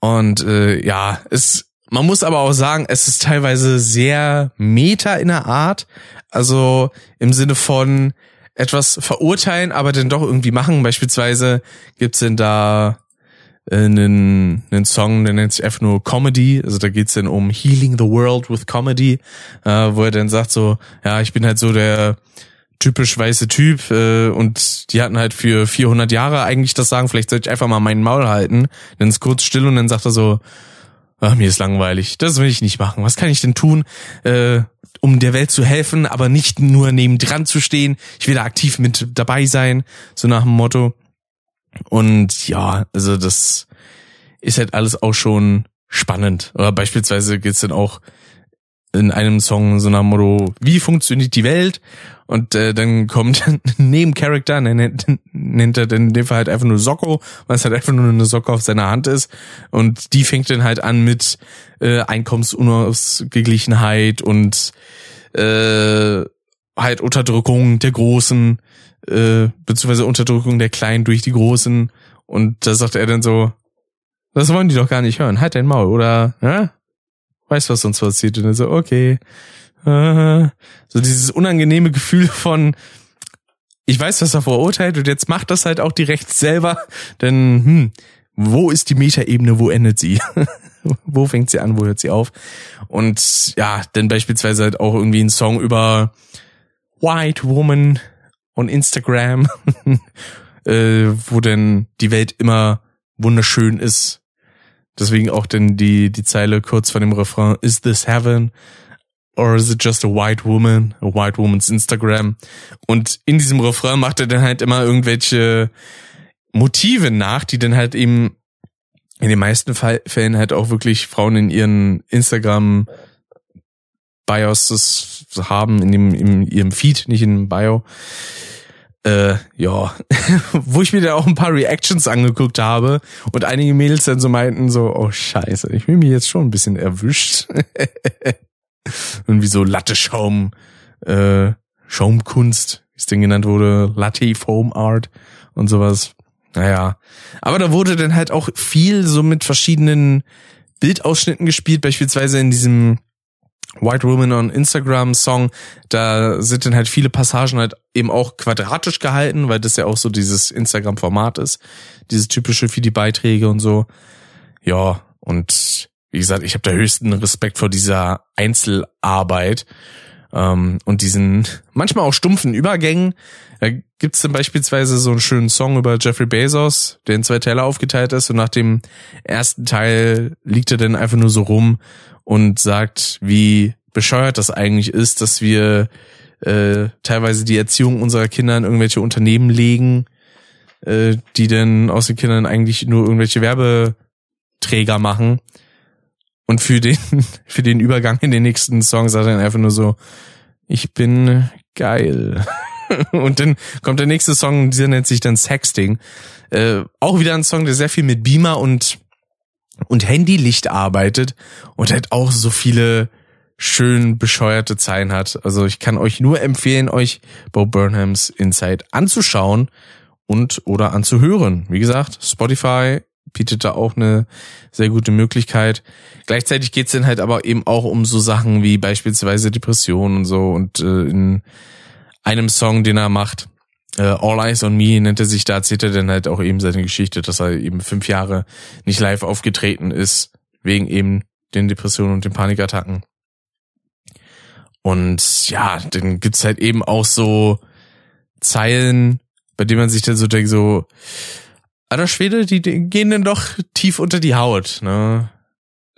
Und äh, ja, es, man muss aber auch sagen, es ist teilweise sehr meta in der Art. Also im Sinne von etwas verurteilen, aber dann doch irgendwie machen. Beispielsweise gibt's denn da einen, einen Song, der nennt sich einfach nur Comedy. Also da geht's dann um Healing the World with Comedy, äh, wo er dann sagt so, ja, ich bin halt so der typisch weiße Typ äh, und die hatten halt für 400 Jahre eigentlich das sagen, vielleicht sollte ich einfach mal meinen Maul halten. Dann ist kurz still und dann sagt er so, ach, mir ist langweilig, das will ich nicht machen. Was kann ich denn tun, äh, um der Welt zu helfen, aber nicht nur neben dran zu stehen. Ich will da aktiv mit dabei sein, so nach dem Motto. Und ja, also das ist halt alles auch schon spannend. Oder beispielsweise geht's dann auch in einem Song so nach Motto, wie funktioniert die Welt? Und äh, dann kommt ein Nebencharakter, nennt, nennt er dann in dem Fall halt einfach nur Socko, weil es halt einfach nur eine Socke auf seiner Hand ist. Und die fängt dann halt an mit äh, Einkommensunausgeglichenheit und äh, halt Unterdrückung der Großen äh, beziehungsweise Unterdrückung der Kleinen durch die Großen. Und da sagt er dann so, das wollen die doch gar nicht hören. Halt dein Maul, oder? Ja? Weißt, was sonst passiert? Und dann so, okay. Äh, so dieses unangenehme Gefühl von, ich weiß, was er verurteilt und jetzt macht das halt auch direkt selber. Denn, hm, wo ist die Metaebene, wo endet sie? wo fängt sie an, wo hört sie auf? Und ja, dann beispielsweise halt auch irgendwie ein Song über White Woman und Instagram, äh, wo denn die Welt immer wunderschön ist. Deswegen auch denn die, die Zeile kurz vor dem Refrain, is this heaven? Or is it just a white woman? A white woman's Instagram. Und in diesem Refrain macht er dann halt immer irgendwelche Motive nach, die dann halt eben in den meisten Fällen halt auch wirklich Frauen in ihren Instagram Bios das haben, in dem, in ihrem Feed, nicht in Bio. Äh, ja, wo ich mir dann auch ein paar Reactions angeguckt habe und einige Mädels dann so meinten so, oh scheiße, ich bin mir jetzt schon ein bisschen erwischt. Irgendwie so Latte-Schaum, äh, Schaumkunst, wie es denn genannt wurde, Latte Foam Art und sowas. Naja. Aber da wurde dann halt auch viel so mit verschiedenen Bildausschnitten gespielt, beispielsweise in diesem White Woman on Instagram Song, da sind dann halt viele Passagen halt eben auch quadratisch gehalten, weil das ja auch so dieses Instagram Format ist, dieses typische für die Beiträge und so. Ja, und wie gesagt, ich habe da höchsten Respekt vor dieser Einzelarbeit ähm, und diesen manchmal auch stumpfen Übergängen. Da gibt's dann beispielsweise so einen schönen Song über Jeffrey Bezos, der in zwei Teile aufgeteilt ist und nach dem ersten Teil liegt er dann einfach nur so rum und sagt, wie bescheuert das eigentlich ist, dass wir äh, teilweise die Erziehung unserer Kinder in irgendwelche Unternehmen legen, äh, die dann aus den Kindern eigentlich nur irgendwelche Werbeträger machen. Und für den, für den Übergang in den nächsten Song sagt er dann einfach nur so, ich bin geil. und dann kommt der nächste Song, dieser nennt sich dann Sexting. Äh, auch wieder ein Song, der sehr viel mit Beamer und, und Handylicht arbeitet und halt auch so viele schön bescheuerte Zeilen hat. Also ich kann euch nur empfehlen, euch Bo Burnhams Inside anzuschauen und oder anzuhören. Wie gesagt, Spotify bietet da auch eine sehr gute Möglichkeit. Gleichzeitig geht's dann halt aber eben auch um so Sachen wie beispielsweise Depressionen und so und äh, in einem Song, den er macht, äh, All Eyes on Me nennt er sich, da erzählt er dann halt auch eben seine Geschichte, dass er eben fünf Jahre nicht live aufgetreten ist, wegen eben den Depressionen und den Panikattacken. Und ja, dann gibt's halt eben auch so Zeilen, bei denen man sich dann so denkt, so, alter Schwede, die, die gehen dann doch tief unter die Haut, ne?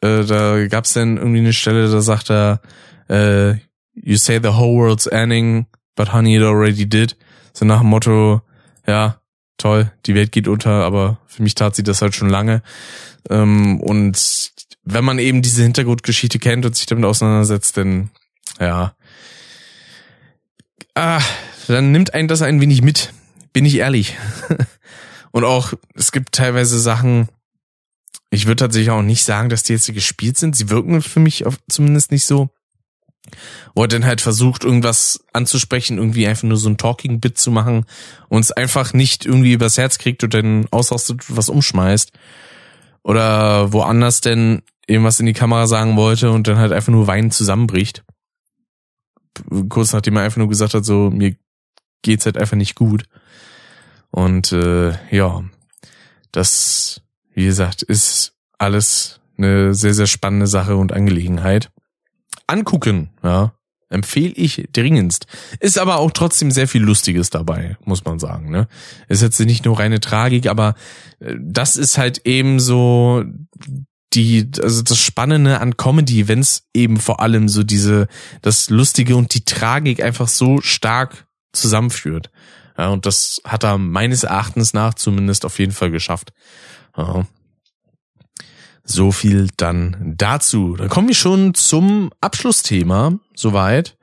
Äh, da gab's dann irgendwie eine Stelle, da sagt er, äh, you say the whole world's ending, but honey, it already did. So nach dem Motto, ja, toll, die Welt geht unter, aber für mich tat sie das halt schon lange. Ähm, und wenn man eben diese Hintergrundgeschichte kennt und sich damit auseinandersetzt, dann, ja, ah, dann nimmt einen das ein wenig mit, bin ich ehrlich. und auch, es gibt teilweise Sachen, ich würde tatsächlich auch nicht sagen, dass die jetzt gespielt sind. Sie wirken für mich zumindest nicht so wo er dann halt versucht, irgendwas anzusprechen, irgendwie einfach nur so ein Talking-Bit zu machen und es einfach nicht irgendwie übers Herz kriegt und dann ausrastet und was umschmeißt. Oder woanders denn irgendwas in die Kamera sagen wollte und dann halt einfach nur weinend zusammenbricht. Kurz nachdem er einfach nur gesagt hat, so, mir geht's halt einfach nicht gut. Und äh, ja, das, wie gesagt, ist alles eine sehr, sehr spannende Sache und Angelegenheit angucken, ja, empfehle ich dringendst. Ist aber auch trotzdem sehr viel Lustiges dabei, muss man sagen. Ne? Ist jetzt nicht nur reine Tragik, aber äh, das ist halt eben so die, also das Spannende an Comedy, wenn es eben vor allem so diese, das Lustige und die Tragik einfach so stark zusammenführt. Ja, und das hat er meines Erachtens nach zumindest auf jeden Fall geschafft. Ja. So viel dann dazu. Dann kommen wir schon zum Abschlussthema, soweit.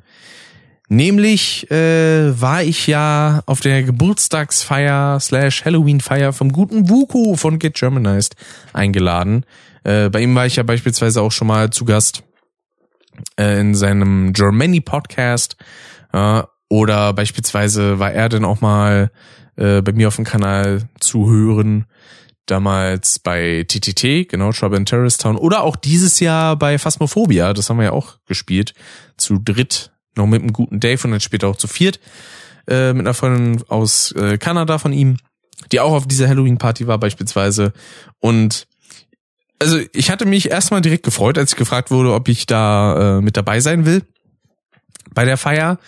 Nämlich äh, war ich ja auf der Geburtstagsfeier slash Halloween-Feier vom guten Wuku von Get Germanized eingeladen. Äh, bei ihm war ich ja beispielsweise auch schon mal zu Gast äh, in seinem Germany Podcast. Äh, oder beispielsweise war er dann auch mal äh, bei mir auf dem Kanal zu hören damals bei TTT, genau, Trouble in Terrorist Town, oder auch dieses Jahr bei Phasmophobia, das haben wir ja auch gespielt, zu dritt, noch mit einem guten Dave und dann später auch zu viert, äh, mit einer Freundin aus äh, Kanada von ihm, die auch auf dieser Halloween-Party war beispielsweise. Und also ich hatte mich erstmal direkt gefreut, als ich gefragt wurde, ob ich da äh, mit dabei sein will bei der Feier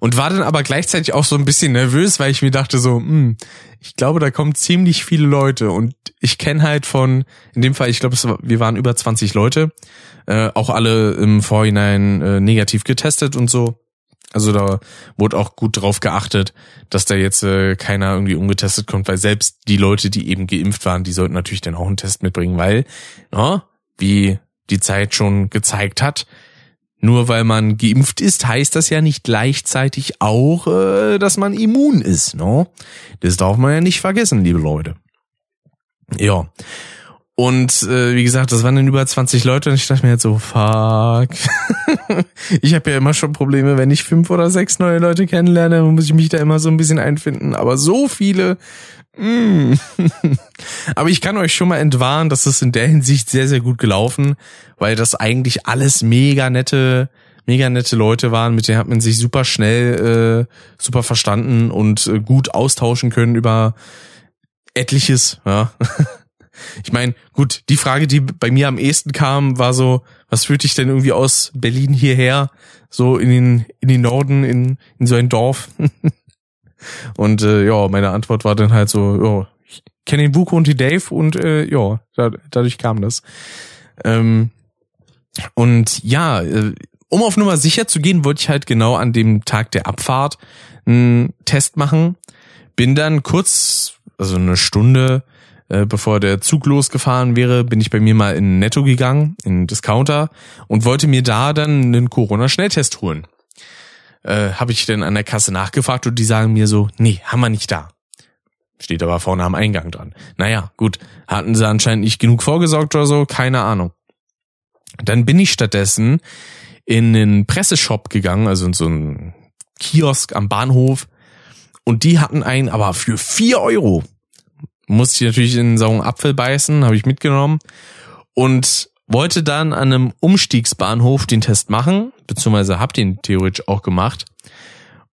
und war dann aber gleichzeitig auch so ein bisschen nervös, weil ich mir dachte so, hm, ich glaube, da kommen ziemlich viele Leute und ich kenne halt von, in dem Fall, ich glaube, wir waren über 20 Leute, äh, auch alle im Vorhinein äh, negativ getestet und so. Also da wurde auch gut drauf geachtet, dass da jetzt äh, keiner irgendwie ungetestet kommt, weil selbst die Leute, die eben geimpft waren, die sollten natürlich dann auch einen Test mitbringen, weil, ja, wie die Zeit schon gezeigt hat, nur weil man geimpft ist, heißt das ja nicht gleichzeitig auch, äh, dass man immun ist. No? Das darf man ja nicht vergessen, liebe Leute. Ja. Und äh, wie gesagt, das waren dann über 20 Leute und ich dachte mir jetzt so, fuck. ich habe ja immer schon Probleme, wenn ich fünf oder sechs neue Leute kennenlerne, muss ich mich da immer so ein bisschen einfinden. Aber so viele. Mm. Aber ich kann euch schon mal entwarnen, dass es in der Hinsicht sehr, sehr gut gelaufen, weil das eigentlich alles mega nette, mega nette Leute waren, mit denen hat man sich super schnell, äh, super verstanden und äh, gut austauschen können über etliches, ja. Ich meine, gut, die Frage, die bei mir am ehesten kam, war so, was führt dich denn irgendwie aus Berlin hierher, so in den, in den Norden, in, in so ein Dorf? und äh, ja, meine Antwort war dann halt so, ja, ich kenne den Buko und die Dave und äh, ja, da, dadurch kam das. Ähm, und ja, äh, um auf Nummer sicher zu gehen, wollte ich halt genau an dem Tag der Abfahrt einen Test machen. Bin dann kurz, also eine Stunde äh, bevor der Zug losgefahren wäre, bin ich bei mir mal in Netto gegangen, in Discounter und wollte mir da dann einen Corona-Schnelltest holen. Äh, Habe ich dann an der Kasse nachgefragt und die sagen mir so, nee, haben wir nicht da. Steht aber vorne am Eingang dran. Naja, gut, hatten sie anscheinend nicht genug vorgesorgt oder so, keine Ahnung. Dann bin ich stattdessen in einen Presseshop gegangen, also in so einen Kiosk am Bahnhof. Und die hatten einen aber für vier Euro musste ich natürlich in den sauren Apfel beißen, habe ich mitgenommen und wollte dann an einem Umstiegsbahnhof den Test machen, beziehungsweise hab den theoretisch auch gemacht.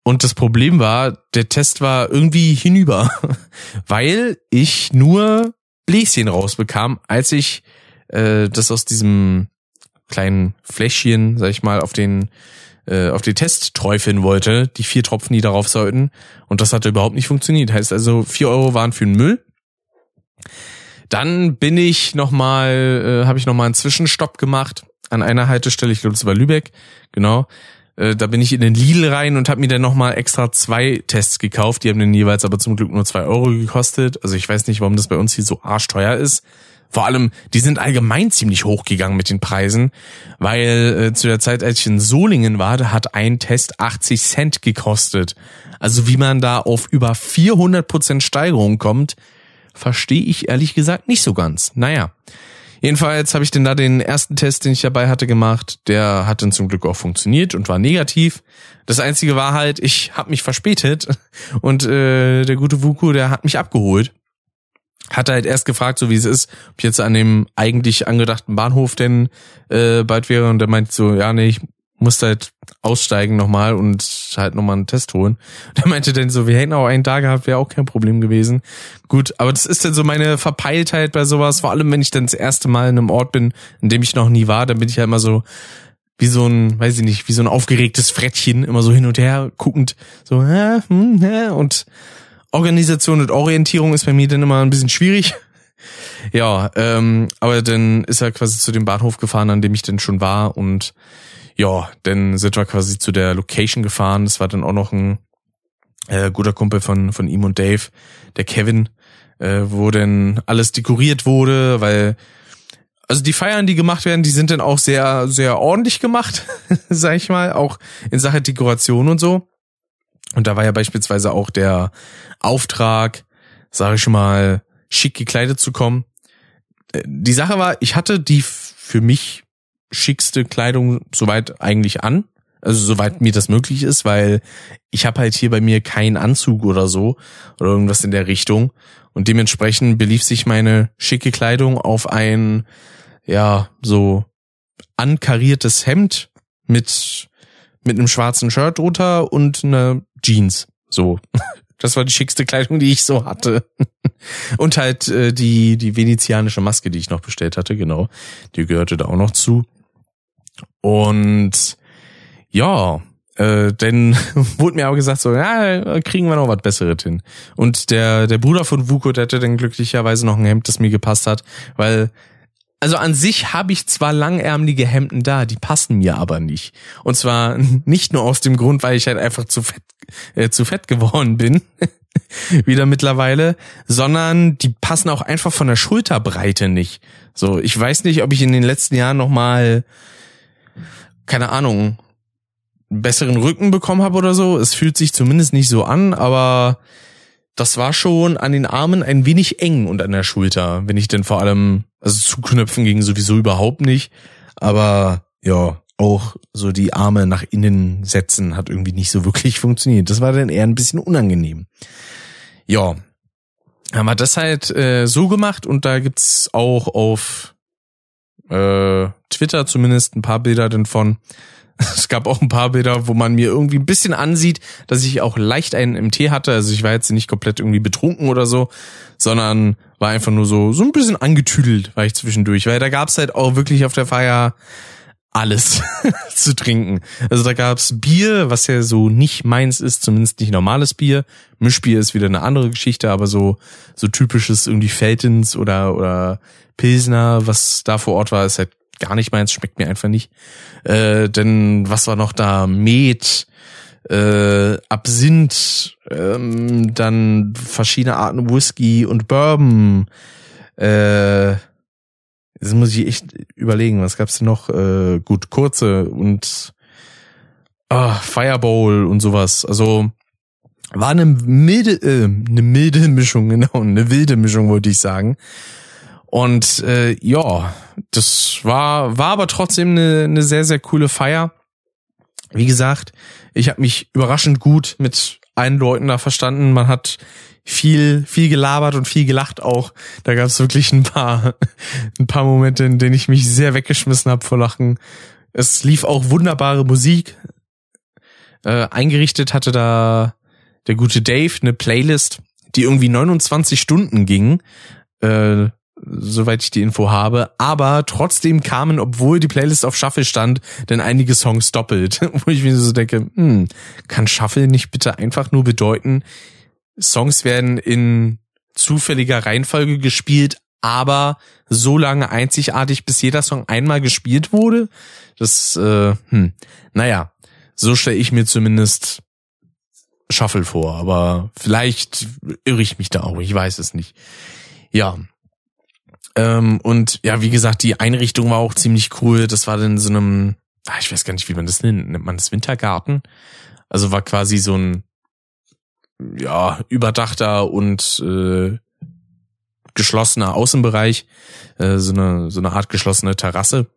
Und das Problem war, der Test war irgendwie hinüber, weil ich nur Bläschen rausbekam, als ich äh, das aus diesem kleinen Fläschchen, sag ich mal, auf den äh, auf den Test träufeln wollte, die vier Tropfen, die darauf sollten. Und das hatte überhaupt nicht funktioniert. Heißt also, vier Euro waren für den Müll. Dann bin ich nochmal, äh, habe ich nochmal einen Zwischenstopp gemacht an einer Haltestelle, ich glaube, das war Lübeck, genau. Äh, da bin ich in den Lidl rein und habe mir dann nochmal extra zwei Tests gekauft. Die haben dann jeweils aber zum Glück nur zwei Euro gekostet. Also ich weiß nicht, warum das bei uns hier so arschteuer ist. Vor allem, die sind allgemein ziemlich hochgegangen mit den Preisen, weil äh, zu der Zeit, als ich in Solingen war, da hat ein Test 80 Cent gekostet. Also wie man da auf über 400 Prozent Steigerung kommt, verstehe ich ehrlich gesagt nicht so ganz. Naja. Jedenfalls habe ich denn da den ersten Test, den ich dabei hatte, gemacht. Der hat dann zum Glück auch funktioniert und war negativ. Das Einzige war halt, ich habe mich verspätet und äh, der gute Wuku, der hat mich abgeholt. Hat halt erst gefragt, so wie es ist, ob ich jetzt an dem eigentlich angedachten Bahnhof denn äh, bald wäre. Und der meint so, ja, nee, ich musste halt aussteigen nochmal und halt nochmal einen Test holen. Der meinte dann so, wir hätten auch einen Tag gehabt, wäre auch kein Problem gewesen. Gut, aber das ist dann so meine Verpeiltheit bei sowas, vor allem wenn ich dann das erste Mal in einem Ort bin, in dem ich noch nie war, dann bin ich ja immer so wie so ein, weiß ich nicht, wie so ein aufgeregtes Frettchen, immer so hin und her guckend, so, hä, hm, hä, und Organisation und Orientierung ist bei mir dann immer ein bisschen schwierig. Ja, ähm, aber dann ist er quasi zu dem Bahnhof gefahren, an dem ich denn schon war und ja, dann sind wir quasi zu der Location gefahren. Das war dann auch noch ein äh, guter Kumpel von, von ihm und Dave, der Kevin, äh, wo dann alles dekoriert wurde, weil also die Feiern, die gemacht werden, die sind dann auch sehr, sehr ordentlich gemacht, sag ich mal, auch in Sache Dekoration und so. Und da war ja beispielsweise auch der Auftrag, sage ich mal, schick gekleidet zu kommen. Äh, die Sache war, ich hatte die für mich schickste Kleidung soweit eigentlich an. Also soweit mir das möglich ist, weil ich habe halt hier bei mir keinen Anzug oder so oder irgendwas in der Richtung. Und dementsprechend belief sich meine schicke Kleidung auf ein, ja, so ankariertes Hemd mit, mit einem schwarzen Shirt drunter und eine Jeans. So. Das war die schickste Kleidung, die ich so hatte. Und halt äh, die, die venezianische Maske, die ich noch bestellt hatte, genau. Die gehörte da auch noch zu. Und ja, äh, denn wurde mir auch gesagt so, ja, kriegen wir noch was Besseres hin. Und der der Bruder von Vuko, der hatte dann glücklicherweise noch ein Hemd, das mir gepasst hat, weil also an sich habe ich zwar langärmelige Hemden da, die passen mir aber nicht. Und zwar nicht nur aus dem Grund, weil ich halt einfach zu fett äh, zu fett geworden bin. wieder mittlerweile, sondern die passen auch einfach von der Schulterbreite nicht. So, ich weiß nicht, ob ich in den letzten Jahren noch mal keine Ahnung, besseren Rücken bekommen habe oder so. Es fühlt sich zumindest nicht so an, aber das war schon an den Armen ein wenig eng und an der Schulter, wenn ich denn vor allem, also zuknöpfen ging sowieso überhaupt nicht, aber ja, auch so die Arme nach innen setzen hat irgendwie nicht so wirklich funktioniert. Das war dann eher ein bisschen unangenehm. Ja, haben wir das halt äh, so gemacht und da gibt's auch auf äh, Twitter zumindest ein paar Bilder denn von. Es gab auch ein paar Bilder, wo man mir irgendwie ein bisschen ansieht, dass ich auch leicht einen Tee hatte. Also ich war jetzt nicht komplett irgendwie betrunken oder so, sondern war einfach nur so so ein bisschen angetüdelt, war ich zwischendurch. Weil da gab's halt auch wirklich auf der Feier alles zu trinken. Also da gab's Bier, was ja so nicht meins ist, zumindest nicht normales Bier. Mischbier ist wieder eine andere Geschichte, aber so so typisches irgendwie Feltens oder oder Pilsner, was da vor Ort war, ist halt gar nicht meins, schmeckt mir einfach nicht. Äh, denn was war noch da? Met, äh, Absinth, ähm, dann verschiedene Arten Whisky und Bourbon. Äh, jetzt muss ich echt überlegen, was gab's denn noch? Äh, gut, kurze und ah, Fireball und sowas. Also war eine milde, äh, eine milde Mischung, genau, eine wilde Mischung, wollte ich sagen. Und äh, ja, das war, war aber trotzdem eine, eine sehr, sehr coole Feier. Wie gesagt, ich habe mich überraschend gut mit allen Leuten da verstanden. Man hat viel, viel gelabert und viel gelacht auch. Da gab es wirklich ein paar, ein paar Momente, in denen ich mich sehr weggeschmissen habe vor Lachen. Es lief auch wunderbare Musik. Äh, eingerichtet hatte da der gute Dave eine Playlist, die irgendwie 29 Stunden ging. Äh, soweit ich die Info habe. Aber trotzdem kamen, obwohl die Playlist auf Shuffle stand, denn einige Songs doppelt. Wo ich mir so denke, hm, kann Shuffle nicht bitte einfach nur bedeuten, Songs werden in zufälliger Reihenfolge gespielt, aber so lange einzigartig, bis jeder Song einmal gespielt wurde? Das, äh, hm, naja, so stelle ich mir zumindest Shuffle vor, aber vielleicht irre ich mich da auch, ich weiß es nicht. Ja, ähm, und ja, wie gesagt, die Einrichtung war auch ziemlich cool. Das war in so einem, ah, ich weiß gar nicht, wie man das nennt. Nennt man das Wintergarten? Also war quasi so ein, ja, überdachter und äh, geschlossener Außenbereich, äh, so eine so eine Art geschlossene Terrasse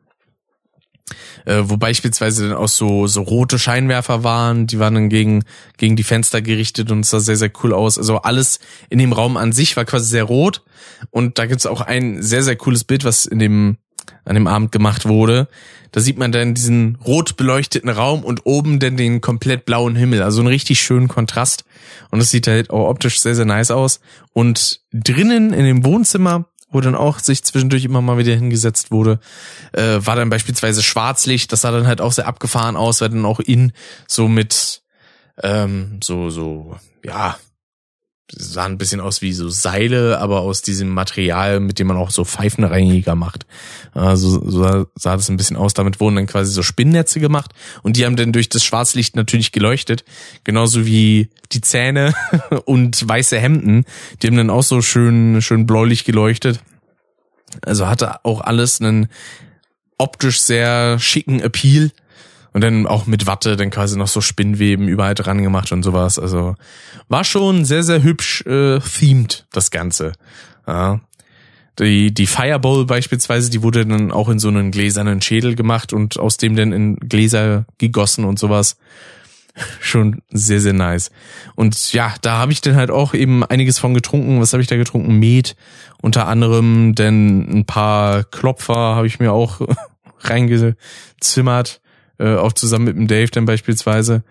äh, wo beispielsweise dann auch so, so rote Scheinwerfer waren, die waren dann gegen, gegen die Fenster gerichtet und sah sehr, sehr cool aus. Also alles in dem Raum an sich war quasi sehr rot und da gibt's auch ein sehr, sehr cooles Bild, was in dem, an dem Abend gemacht wurde. Da sieht man dann diesen rot beleuchteten Raum und oben dann den komplett blauen Himmel. Also einen richtig schönen Kontrast. Und es sieht halt auch optisch sehr, sehr nice aus. Und drinnen in dem Wohnzimmer wo dann auch sich zwischendurch immer mal wieder hingesetzt wurde, äh, war dann beispielsweise Schwarzlicht, das sah dann halt auch sehr abgefahren aus, weil dann auch in so mit ähm, so, so, ja, sah ein bisschen aus wie so Seile, aber aus diesem Material, mit dem man auch so Pfeifenreiniger macht. Also so sah das ein bisschen aus. Damit wurden dann quasi so Spinnnetze gemacht und die haben dann durch das Schwarzlicht natürlich geleuchtet. Genauso wie die Zähne und weiße Hemden. Die haben dann auch so schön, schön bläulich geleuchtet. Also hatte auch alles einen optisch sehr schicken Appeal. Und dann auch mit Watte dann quasi noch so Spinnweben überall dran gemacht und sowas. Also war schon sehr, sehr hübsch äh, themed, das Ganze. Ja. Die, die Fireball beispielsweise, die wurde dann auch in so einen gläsernen Schädel gemacht und aus dem dann in Gläser gegossen und sowas. Schon sehr, sehr nice. Und ja, da habe ich dann halt auch eben einiges von getrunken. Was habe ich da getrunken? Met unter anderem, denn ein paar Klopfer habe ich mir auch reingezimmert äh, auch zusammen mit dem Dave dann beispielsweise.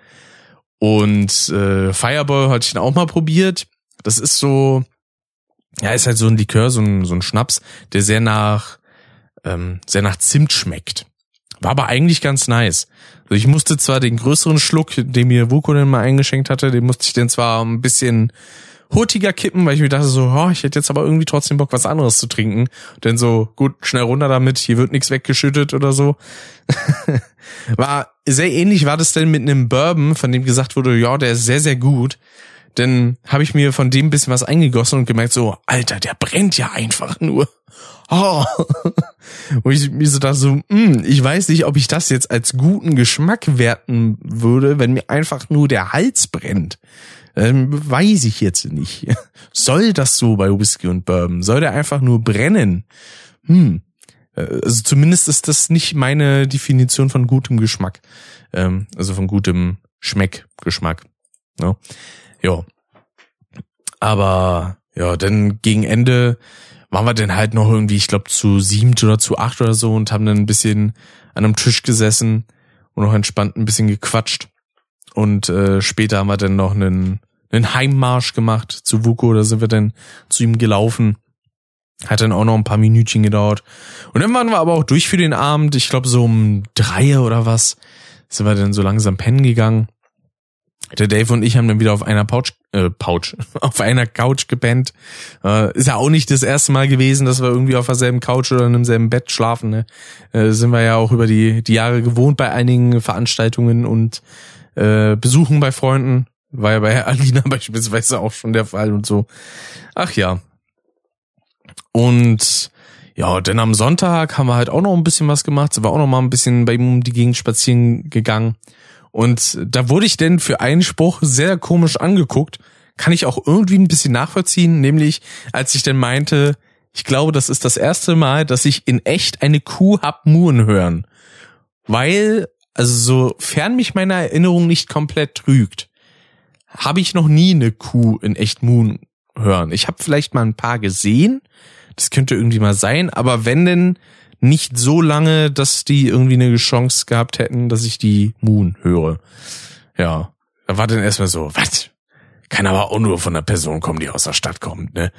Und äh, Fireball hatte ich dann auch mal probiert. Das ist so, ja, ist halt so ein Likör, so ein, so ein Schnaps, der sehr nach, ähm, sehr nach Zimt schmeckt. War aber eigentlich ganz nice. Also ich musste zwar den größeren Schluck, den mir Vuko dann mal eingeschenkt hatte, den musste ich dann zwar ein bisschen hurtiger kippen, weil ich mir dachte so, oh, ich hätte jetzt aber irgendwie trotzdem Bock, was anderes zu trinken. Denn so, gut, schnell runter damit, hier wird nichts weggeschüttet oder so. war sehr ähnlich war das denn mit einem Bourbon, von dem gesagt wurde, ja, der ist sehr, sehr gut. dann habe ich mir von dem ein bisschen was eingegossen und gemerkt so, Alter, der brennt ja einfach nur. Oh. Wo ich mir so dachte so, mh, hm, ich weiß nicht, ob ich das jetzt als guten Geschmack werten würde, wenn mir einfach nur der Hals brennt. Ähm, weiß ich jetzt nicht. Soll das so bei Whisky und Bourbon? Soll der einfach nur brennen? Hm. Äh, also zumindest ist das nicht meine Definition von gutem Geschmack. Ähm, also von gutem Schmeckgeschmack. Ja. ja. Aber ja, dann gegen Ende waren wir dann halt noch irgendwie, ich glaube, zu siebt oder zu acht oder so und haben dann ein bisschen an einem Tisch gesessen und noch entspannt ein bisschen gequatscht. Und äh, später haben wir dann noch einen, einen Heimmarsch gemacht zu Vuko, da sind wir dann zu ihm gelaufen. Hat dann auch noch ein paar Minütchen gedauert. Und dann waren wir aber auch durch für den Abend. Ich glaube, so um drei oder was sind wir dann so langsam pennen gegangen. Der Dave und ich haben dann wieder auf einer Pouch, äh, Pouch, auf einer Couch gepennt. Äh, ist ja auch nicht das erste Mal gewesen, dass wir irgendwie auf derselben Couch oder in demselben Bett schlafen. Ne? Äh, sind wir ja auch über die, die Jahre gewohnt bei einigen Veranstaltungen und äh, Besuchen bei Freunden. War ja bei Alina beispielsweise auch schon der Fall und so. Ach ja. Und ja, denn am Sonntag haben wir halt auch noch ein bisschen was gemacht. Sind wir auch noch mal ein bisschen bei ihm um die Gegend spazieren gegangen. Und da wurde ich denn für einen Spruch sehr komisch angeguckt. Kann ich auch irgendwie ein bisschen nachvollziehen, nämlich als ich dann meinte, ich glaube, das ist das erste Mal, dass ich in echt eine Kuh hab muhen hören. Weil, also sofern mich meine Erinnerung nicht komplett trügt, habe ich noch nie eine Kuh in echt muhen hören. Ich habe vielleicht mal ein paar gesehen, das könnte irgendwie mal sein, aber wenn denn nicht so lange, dass die irgendwie eine Chance gehabt hätten, dass ich die Moon höre. Ja, da war dann erstmal so, was? Kann aber auch nur von einer Person kommen, die aus der Stadt kommt, ne?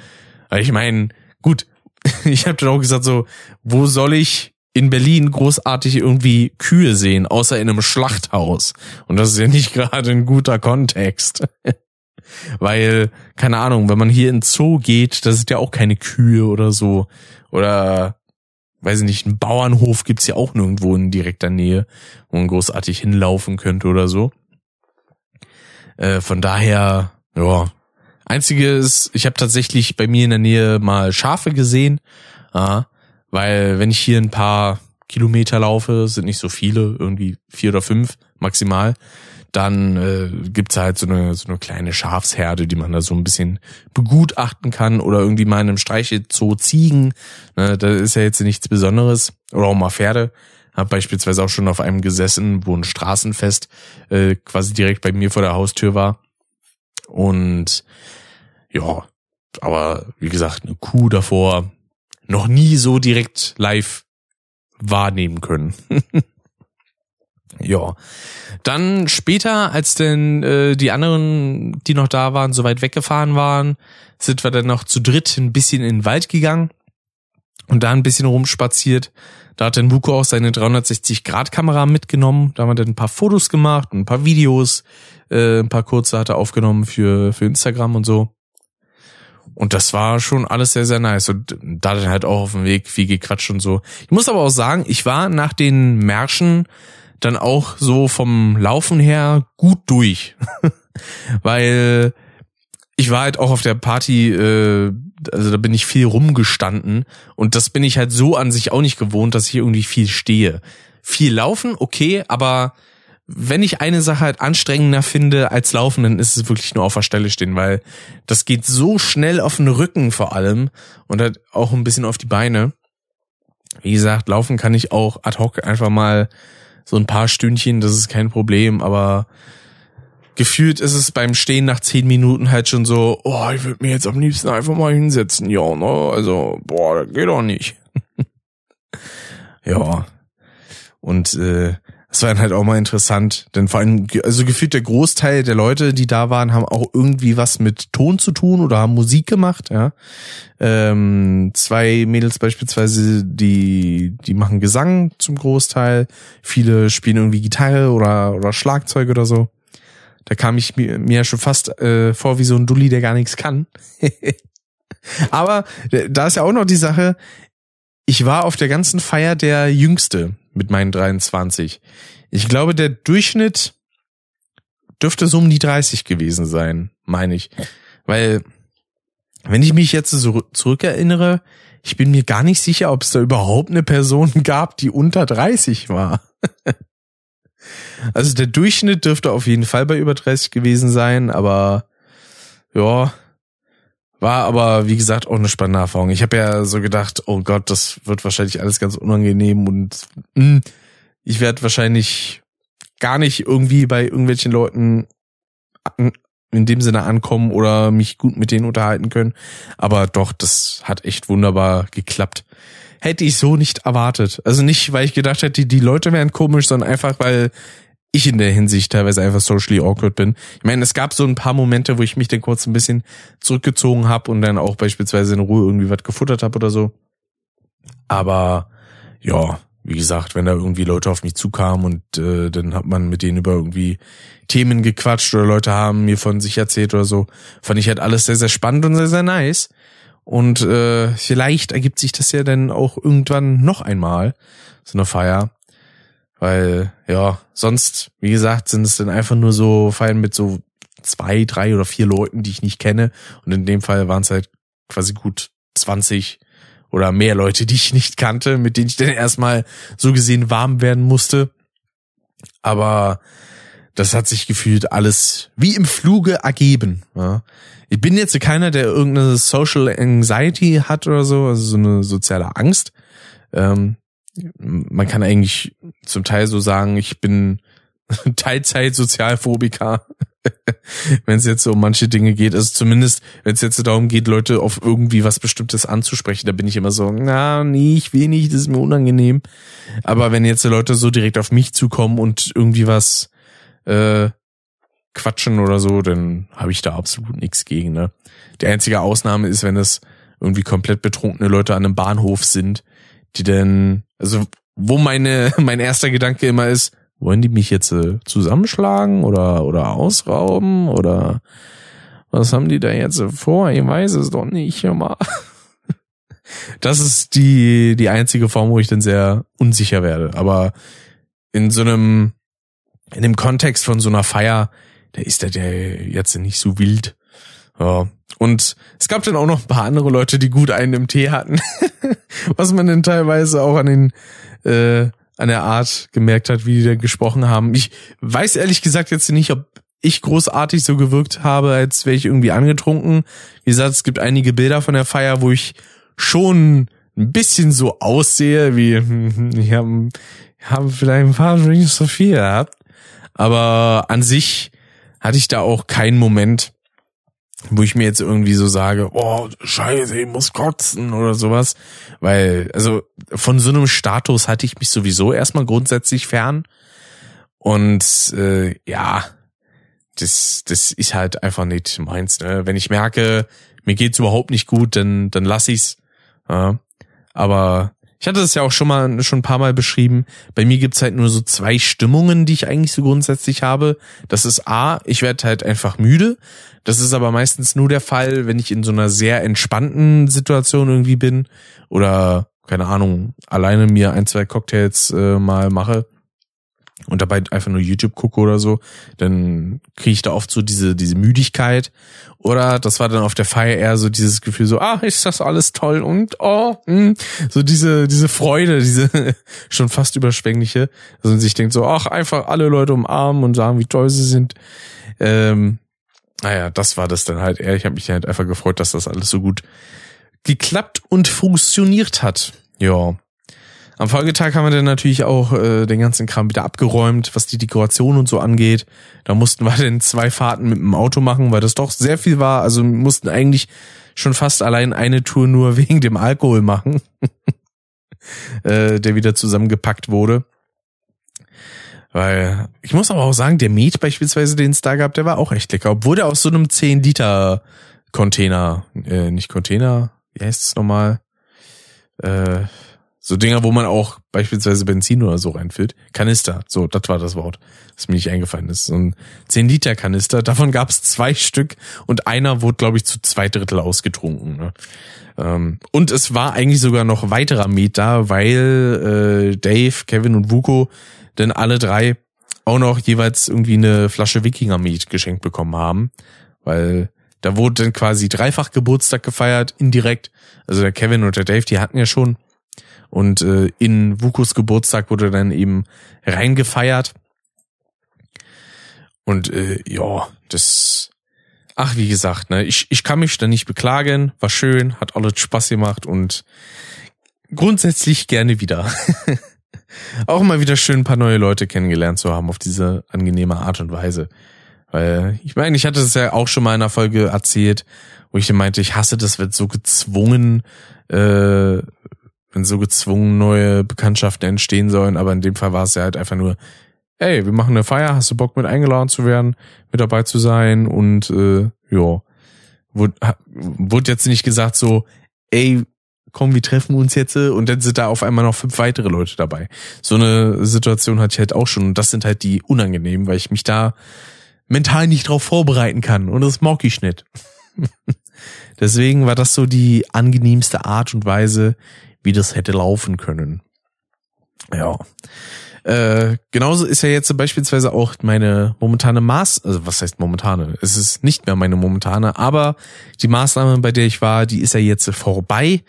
Weil ich meine, gut, ich habe dann auch gesagt so, wo soll ich in Berlin großartig irgendwie Kühe sehen, außer in einem Schlachthaus? Und das ist ja nicht gerade ein guter Kontext. Weil, keine Ahnung, wenn man hier in Zoo geht, da sind ja auch keine Kühe oder so. Oder weiß ich nicht, ein Bauernhof gibt's ja auch nirgendwo in direkter Nähe, wo man großartig hinlaufen könnte oder so. Äh, von daher, ja. Einzige ist, ich habe tatsächlich bei mir in der Nähe mal Schafe gesehen, äh, weil wenn ich hier ein paar Kilometer laufe, sind nicht so viele, irgendwie vier oder fünf maximal, dann äh, gibt's halt so eine, so eine kleine Schafsherde, die man da so ein bisschen begutachten kann oder irgendwie mal in einem Streichelzoo Ziegen. Ne, da ist ja jetzt nichts Besonderes. Oder auch mal Pferde. Hab beispielsweise auch schon auf einem gesessen, wo ein Straßenfest äh, quasi direkt bei mir vor der Haustür war. Und ja, aber wie gesagt, eine Kuh davor noch nie so direkt live wahrnehmen können. Ja. Dann später, als denn äh, die anderen, die noch da waren, so weit weggefahren waren, sind wir dann noch zu dritt ein bisschen in den Wald gegangen und da ein bisschen rumspaziert. Da hat dann Buko auch seine 360-Grad-Kamera mitgenommen. Da haben wir dann ein paar Fotos gemacht, ein paar Videos, äh, ein paar kurze hat er aufgenommen für, für Instagram und so. Und das war schon alles sehr, sehr nice. Und da dann halt auch auf dem Weg viel gequatscht und so. Ich muss aber auch sagen, ich war nach den Märschen dann auch so vom Laufen her gut durch. Weil ich war halt auch auf der Party, äh, also da bin ich viel rumgestanden und das bin ich halt so an sich auch nicht gewohnt, dass ich irgendwie viel stehe. Viel laufen, okay, aber wenn ich eine Sache halt anstrengender finde als laufen, dann ist es wirklich nur auf der Stelle stehen, weil das geht so schnell auf den Rücken vor allem und halt auch ein bisschen auf die Beine. Wie gesagt, laufen kann ich auch ad hoc einfach mal so ein paar Stündchen, das ist kein Problem, aber gefühlt ist es beim Stehen nach zehn Minuten halt schon so, oh, ich würde mir jetzt am liebsten einfach mal hinsetzen, ja, ne? Also, boah, das geht doch nicht. ja. Und äh, das war dann halt auch mal interessant, denn vor allem, also gefühlt der Großteil der Leute, die da waren, haben auch irgendwie was mit Ton zu tun oder haben Musik gemacht, ja. Ähm, zwei Mädels beispielsweise, die, die machen Gesang zum Großteil. Viele spielen irgendwie Gitarre oder, oder Schlagzeug oder so. Da kam ich mir, mir schon fast äh, vor wie so ein Dulli, der gar nichts kann. Aber äh, da ist ja auch noch die Sache, ich war auf der ganzen Feier der Jüngste mit meinen 23. Ich glaube, der Durchschnitt dürfte so um die 30 gewesen sein. meine ich. Weil, wenn ich mich jetzt so zurückerinnere, ich bin mir gar nicht sicher, ob es da überhaupt eine Person gab, die unter 30 war. also der Durchschnitt dürfte auf jeden Fall bei über 30 gewesen sein, aber ja, war aber, wie gesagt, auch eine spannende Erfahrung. Ich habe ja so gedacht, oh Gott, das wird wahrscheinlich alles ganz unangenehm und mh, hm, ich werde wahrscheinlich gar nicht irgendwie bei irgendwelchen Leuten in dem Sinne ankommen oder mich gut mit denen unterhalten können. Aber doch, das hat echt wunderbar geklappt. Hätte ich so nicht erwartet. Also nicht, weil ich gedacht hätte, die Leute wären komisch, sondern einfach, weil ich in der Hinsicht teilweise einfach socially awkward bin. Ich meine, es gab so ein paar Momente, wo ich mich dann kurz ein bisschen zurückgezogen habe und dann auch beispielsweise in Ruhe irgendwie was gefuttert habe oder so. Aber ja, wie gesagt, wenn da irgendwie Leute auf mich zukamen und äh, dann hat man mit denen über irgendwie Themen gequatscht oder Leute haben mir von sich erzählt oder so, fand ich halt alles sehr, sehr spannend und sehr, sehr nice. Und äh, vielleicht ergibt sich das ja dann auch irgendwann noch einmal, so eine Feier. Weil, ja, sonst, wie gesagt, sind es dann einfach nur so Feiern mit so zwei, drei oder vier Leuten, die ich nicht kenne. Und in dem Fall waren es halt quasi gut 20 oder mehr Leute, die ich nicht kannte, mit denen ich dann erstmal so gesehen warm werden musste. Aber das hat sich gefühlt alles wie im Fluge ergeben. Ja. Ich bin jetzt keiner, der irgendeine Social Anxiety hat oder so, also so eine soziale Angst. Ähm, man kann eigentlich zum Teil so sagen, ich bin Teilzeit-Sozialphobiker, wenn es jetzt so um manche Dinge geht. Also zumindest, wenn es jetzt darum geht, Leute auf irgendwie was Bestimmtes anzusprechen, da bin ich immer so, na, nee, ich will nicht, das ist mir unangenehm. Aber wenn jetzt Leute so direkt auf mich zukommen und irgendwie was äh, quatschen oder so, dann habe ich da absolut nichts gegen. Ne? Die einzige Ausnahme ist, wenn es irgendwie komplett betrunkene Leute an einem Bahnhof sind, die denn, also wo meine, mein erster Gedanke immer ist, wollen die mich jetzt äh, zusammenschlagen oder, oder ausrauben oder was haben die da jetzt vor? Ich weiß es doch nicht, immer. Das ist die, die einzige Form, wo ich dann sehr unsicher werde. Aber in so einem, in dem Kontext von so einer Feier, da ist der, der jetzt nicht so wild. Ja. Und es gab dann auch noch ein paar andere Leute, die gut einen im Tee hatten, was man dann teilweise auch an den äh, an der Art gemerkt hat, wie die da gesprochen haben. Ich weiß ehrlich gesagt jetzt nicht, ob ich großartig so gewirkt habe, als wäre ich irgendwie angetrunken. Wie gesagt, es gibt einige Bilder von der Feier, wo ich schon ein bisschen so aussehe, wie ich habe hab vielleicht ein paar Drinks zu viel gehabt. Aber an sich hatte ich da auch keinen Moment, wo ich mir jetzt irgendwie so sage, oh, scheiße, ich muss kotzen oder sowas. Weil, also von so einem Status hatte ich mich sowieso erstmal grundsätzlich fern. Und äh, ja, das, das ist halt einfach nicht meins. Ne? Wenn ich merke, mir geht's überhaupt nicht gut, dann, dann lass ich's. Ja. Aber ich hatte das ja auch schon mal schon ein paar Mal beschrieben. Bei mir gibt's halt nur so zwei Stimmungen, die ich eigentlich so grundsätzlich habe. Das ist A, ich werde halt einfach müde. Das ist aber meistens nur der Fall, wenn ich in so einer sehr entspannten Situation irgendwie bin oder keine Ahnung, alleine mir ein, zwei Cocktails äh, mal mache und dabei einfach nur YouTube gucke oder so, dann kriege ich da oft so diese diese Müdigkeit oder das war dann auf der Feier eher so dieses Gefühl so ah ist das alles toll und oh mh. Hm, so diese diese Freude diese schon fast überschwängliche also sich denkt so ach einfach alle Leute umarmen und sagen wie toll sie sind ähm, naja das war das dann halt eher ich habe mich halt einfach gefreut dass das alles so gut geklappt und funktioniert hat ja am Folgetag haben wir dann natürlich auch äh, den ganzen Kram wieder abgeräumt, was die Dekoration und so angeht. Da mussten wir dann zwei Fahrten mit dem Auto machen, weil das doch sehr viel war. Also mussten eigentlich schon fast allein eine Tour nur wegen dem Alkohol machen, äh, der wieder zusammengepackt wurde. Weil ich muss aber auch sagen, der Met beispielsweise, den es da gab, der war auch echt lecker. Obwohl der aus so einem 10 Liter Container, äh, nicht Container, wie heißt es nochmal? Äh, so Dinger, wo man auch beispielsweise Benzin oder so reinfüllt. Kanister, so, das war das Wort, das mir nicht eingefallen ist. So ein 10 Liter Kanister, davon gab es zwei Stück und einer wurde, glaube ich, zu zwei Drittel ausgetrunken. Ne? Ähm, und es war eigentlich sogar noch weiterer Met da, weil äh, Dave, Kevin und Vuko denn alle drei auch noch jeweils irgendwie eine Flasche Wikinger Met geschenkt bekommen haben. weil da wurde dann quasi dreifach Geburtstag gefeiert, indirekt. Also der Kevin und der Dave, die hatten ja schon. Und äh, in Wukos Geburtstag wurde dann eben reingefeiert. Und äh, ja, das, ach wie gesagt, ne, ich, ich kann mich da nicht beklagen, war schön, hat alles Spaß gemacht und grundsätzlich gerne wieder. Auch mal wieder schön ein paar neue Leute kennengelernt zu haben auf diese angenehme Art und Weise. Weil, ich meine, ich hatte es ja auch schon mal in einer Folge erzählt, wo ich meinte, ich hasse das, wenn so gezwungen, äh, wenn so gezwungen neue Bekanntschaften entstehen sollen, aber in dem Fall war es ja halt einfach nur, ey, wir machen eine Feier, hast du Bock mit eingeladen zu werden, mit dabei zu sein und äh, ja, wurde, wurde jetzt nicht gesagt so, ey, komm, wir treffen uns jetzt und dann sind da auf einmal noch fünf weitere Leute dabei. So eine Situation hatte ich halt auch schon und das sind halt die unangenehmen, weil ich mich da mental nicht drauf vorbereiten kann und das mag ich nicht. Deswegen war das so die angenehmste Art und Weise, wie das hätte laufen können. Ja. Äh, genauso ist ja jetzt beispielsweise auch meine momentane Maß, also was heißt momentane? Es ist nicht mehr meine momentane, aber die Maßnahme, bei der ich war, die ist ja jetzt vorbei,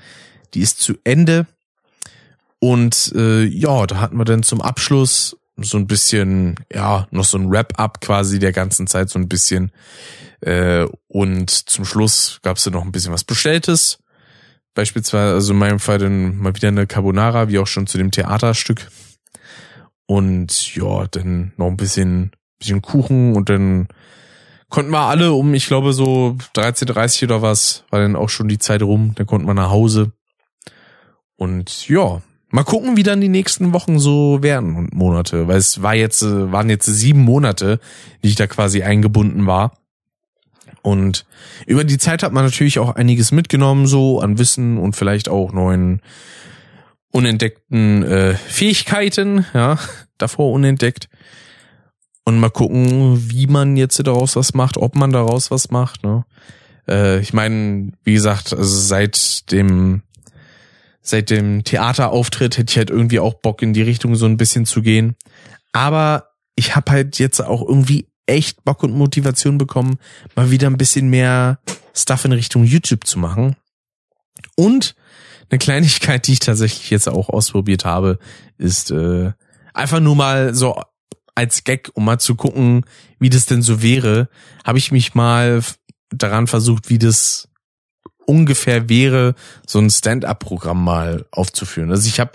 die ist zu Ende. Und äh, ja, da hatten wir dann zum Abschluss so ein bisschen, ja, noch so ein Wrap-up quasi der ganzen Zeit, so ein bisschen. Äh, und zum Schluss gab es dann noch ein bisschen was Bestelltes. Beispielsweise, also in meinem Fall dann mal wieder eine Carbonara, wie auch schon zu dem Theaterstück. Und ja, dann noch ein bisschen, bisschen Kuchen und dann konnten wir alle um, ich glaube so 13.30 oder was, war dann auch schon die Zeit rum, dann konnten wir nach Hause. Und ja, mal gucken, wie dann die nächsten Wochen so werden und Monate, weil es war jetzt, waren jetzt sieben Monate, die ich da quasi eingebunden war. Und über die Zeit hat man natürlich auch einiges mitgenommen, so an Wissen und vielleicht auch neuen unentdeckten äh, Fähigkeiten, ja, davor unentdeckt. Und mal gucken, wie man jetzt daraus was macht, ob man daraus was macht. Ne? Äh, ich meine, wie gesagt, also seit dem seit dem Theaterauftritt hätte ich halt irgendwie auch Bock in die Richtung so ein bisschen zu gehen. Aber ich habe halt jetzt auch irgendwie echt Bock und Motivation bekommen, mal wieder ein bisschen mehr Stuff in Richtung YouTube zu machen. Und eine Kleinigkeit, die ich tatsächlich jetzt auch ausprobiert habe, ist äh, einfach nur mal so als Gag, um mal zu gucken, wie das denn so wäre, habe ich mich mal daran versucht, wie das ungefähr wäre, so ein Stand-up-Programm mal aufzuführen. Also ich habe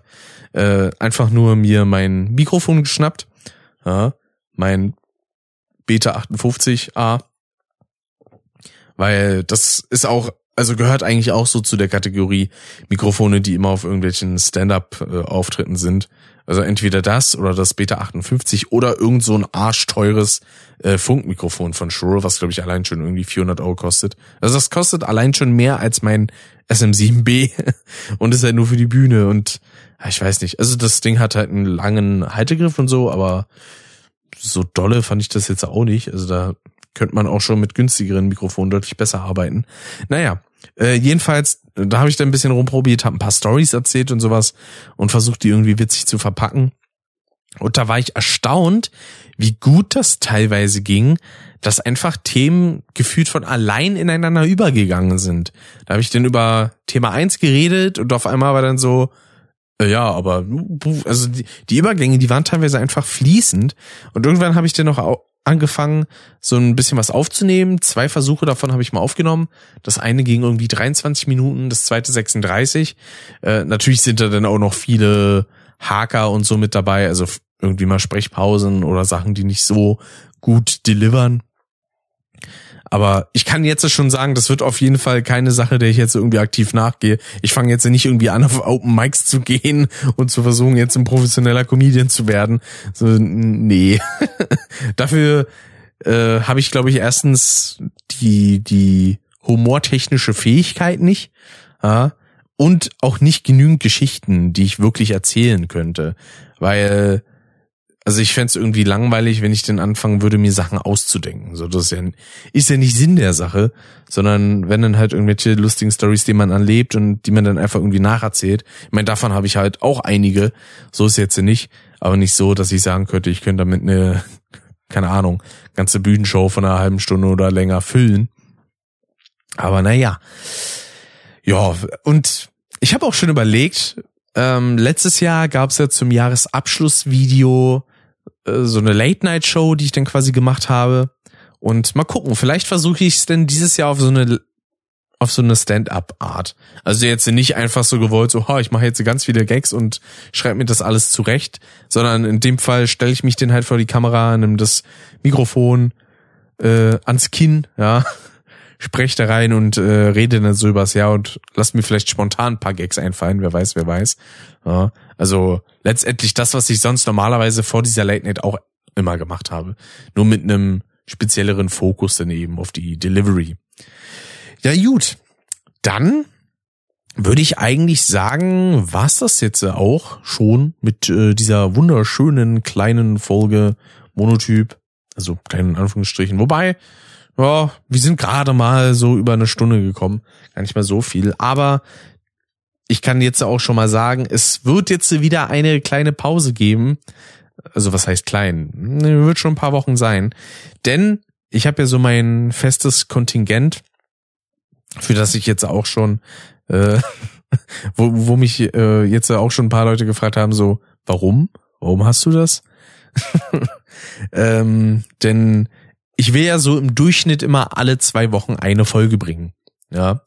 äh, einfach nur mir mein Mikrofon geschnappt, ja, mein Beta 58A, weil das ist auch, also gehört eigentlich auch so zu der Kategorie Mikrofone, die immer auf irgendwelchen Stand-up-Auftritten sind. Also entweder das oder das Beta 58 oder irgend so ein arschteures äh, Funkmikrofon von Shure, was glaube ich allein schon irgendwie 400 Euro kostet. Also das kostet allein schon mehr als mein SM7B und ist halt nur für die Bühne und ja, ich weiß nicht. Also das Ding hat halt einen langen Haltegriff und so, aber so dolle fand ich das jetzt auch nicht. Also da könnte man auch schon mit günstigeren Mikrofonen deutlich besser arbeiten. Naja, äh, jedenfalls, da habe ich dann ein bisschen rumprobiert, habe ein paar Stories erzählt und sowas und versucht, die irgendwie witzig zu verpacken. Und da war ich erstaunt, wie gut das teilweise ging, dass einfach Themen gefühlt von allein ineinander übergegangen sind. Da habe ich dann über Thema eins geredet und auf einmal war dann so, äh, ja, aber also die, die Übergänge, die waren teilweise einfach fließend und irgendwann habe ich dann noch angefangen, so ein bisschen was aufzunehmen. Zwei Versuche davon habe ich mal aufgenommen. Das eine ging irgendwie 23 Minuten, das zweite 36. Äh, natürlich sind da dann auch noch viele Haker und so mit dabei, also irgendwie mal Sprechpausen oder Sachen, die nicht so gut delivern. Aber ich kann jetzt schon sagen, das wird auf jeden Fall keine Sache, der ich jetzt irgendwie aktiv nachgehe. Ich fange jetzt nicht irgendwie an, auf Open Mics zu gehen und zu versuchen, jetzt ein professioneller Comedian zu werden. So, nee. Dafür äh, habe ich, glaube ich, erstens die, die humortechnische Fähigkeit nicht. Ja, und auch nicht genügend Geschichten, die ich wirklich erzählen könnte. Weil also ich fände irgendwie langweilig, wenn ich dann anfangen würde, mir Sachen auszudenken. So, das ist ja, ist ja nicht Sinn der Sache, sondern wenn dann halt irgendwelche lustigen Stories, die man anlebt und die man dann einfach irgendwie nacherzählt. Ich meine, davon habe ich halt auch einige. So ist jetzt nicht, aber nicht so, dass ich sagen könnte, ich könnte damit eine keine Ahnung, ganze Bühnenshow von einer halben Stunde oder länger füllen. Aber naja. Ja, und ich habe auch schon überlegt, ähm, letztes Jahr gab es ja zum Jahresabschlussvideo so eine Late-Night-Show, die ich dann quasi gemacht habe. Und mal gucken, vielleicht versuche ich es denn dieses Jahr auf so eine auf so eine Stand-up-Art. Also jetzt nicht einfach so gewollt, so, ha, ich mache jetzt ganz viele Gags und schreibe mir das alles zurecht, sondern in dem Fall stelle ich mich den halt vor die Kamera, nimm das Mikrofon äh, ans Kinn, ja, spreche da rein und äh, rede dann so übers Jahr und lass mir vielleicht spontan ein paar Gags einfallen, wer weiß, wer weiß. Ja, also letztendlich das, was ich sonst normalerweise vor dieser Late Night auch immer gemacht habe. Nur mit einem spezielleren Fokus dann eben auf die Delivery. Ja, gut. Dann würde ich eigentlich sagen, war's das jetzt auch schon mit äh, dieser wunderschönen kleinen Folge Monotyp. Also kleinen Anführungsstrichen. Wobei, ja, wir sind gerade mal so über eine Stunde gekommen. Gar nicht mal so viel. Aber ich kann jetzt auch schon mal sagen, es wird jetzt wieder eine kleine Pause geben. Also was heißt klein? Wird schon ein paar Wochen sein. Denn ich habe ja so mein festes Kontingent für das ich jetzt auch schon, äh, wo, wo mich äh, jetzt auch schon ein paar Leute gefragt haben, so, warum? Warum hast du das? ähm, denn ich will ja so im Durchschnitt immer alle zwei Wochen eine Folge bringen. Ja.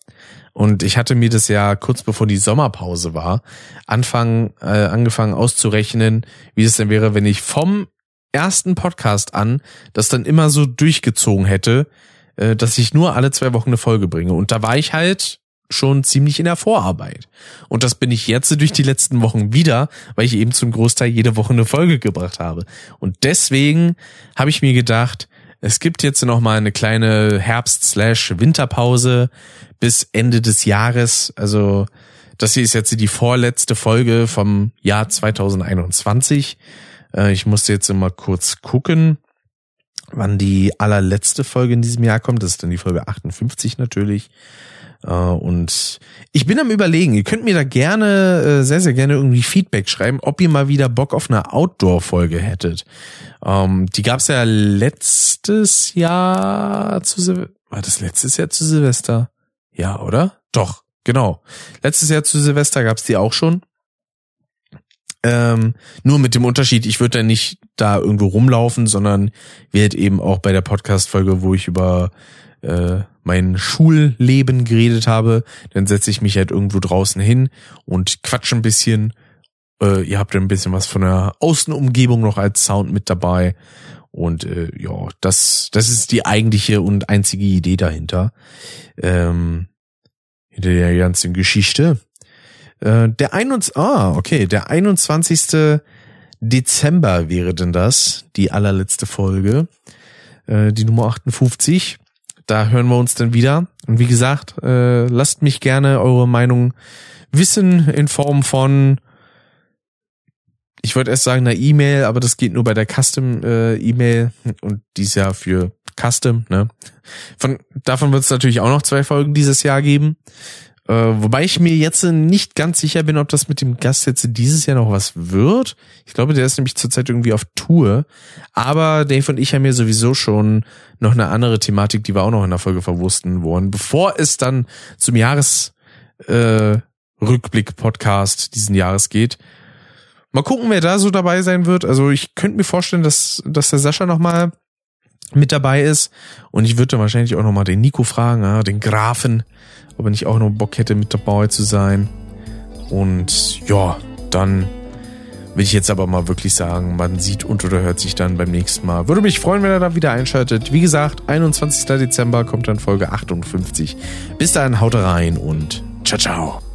Und ich hatte mir das ja kurz bevor die Sommerpause war, anfangen, äh, angefangen auszurechnen, wie es denn wäre, wenn ich vom ersten Podcast an das dann immer so durchgezogen hätte, äh, dass ich nur alle zwei Wochen eine Folge bringe. Und da war ich halt schon ziemlich in der Vorarbeit. Und das bin ich jetzt durch die letzten Wochen wieder, weil ich eben zum Großteil jede Woche eine Folge gebracht habe. Und deswegen habe ich mir gedacht, es gibt jetzt noch mal eine kleine Herbst-Winterpause bis Ende des Jahres. Also das hier ist jetzt die vorletzte Folge vom Jahr 2021. Äh, ich musste jetzt mal kurz gucken wann die allerletzte Folge in diesem Jahr kommt. Das ist dann die Folge 58 natürlich. Äh, und ich bin am überlegen, ihr könnt mir da gerne, äh, sehr, sehr gerne irgendwie Feedback schreiben, ob ihr mal wieder Bock auf eine Outdoor-Folge hättet. Ähm, die gab's ja letztes Jahr zu Silvester. War das letztes Jahr zu Silvester? Ja, oder? Doch, genau. Letztes Jahr zu Silvester gab's die auch schon. Ähm, nur mit dem Unterschied, ich würde dann nicht da irgendwo rumlaufen, sondern werde eben auch bei der Podcast-Folge, wo ich über äh, mein Schulleben geredet habe, dann setze ich mich halt irgendwo draußen hin und quatsche ein bisschen. Äh, ihr habt ein bisschen was von der Außenumgebung noch als Sound mit dabei. Und äh, ja, das, das ist die eigentliche und einzige Idee dahinter. Ähm, hinter der ganzen Geschichte. Äh, der 21, ah, okay, der 21. Dezember wäre denn das, die allerletzte Folge, äh, die Nummer 58. Da hören wir uns dann wieder. Und wie gesagt, äh, lasst mich gerne eure Meinung wissen in Form von, ich wollte erst sagen, einer E-Mail, aber das geht nur bei der Custom-E-Mail äh, und die ist ja für Custom, ne? Von, davon wird es natürlich auch noch zwei Folgen dieses Jahr geben. Äh, wobei ich mir jetzt nicht ganz sicher bin, ob das mit dem Gast jetzt dieses Jahr noch was wird. Ich glaube, der ist nämlich zurzeit irgendwie auf Tour. Aber Dave und ich haben ja sowieso schon noch eine andere Thematik, die wir auch noch in der Folge verwursten wollen, bevor es dann zum Jahresrückblick-Podcast äh, diesen Jahres geht. Mal gucken, wer da so dabei sein wird. Also ich könnte mir vorstellen, dass, dass der Sascha nochmal mit dabei ist. Und ich würde wahrscheinlich auch nochmal den Nico fragen, ja, den Grafen, ob er nicht auch noch Bock hätte, mit dabei zu sein. Und ja, dann will ich jetzt aber mal wirklich sagen, man sieht und oder hört sich dann beim nächsten Mal. Würde mich freuen, wenn er da wieder einschaltet. Wie gesagt, 21. Dezember kommt dann Folge 58. Bis dahin, haut rein und ciao, ciao.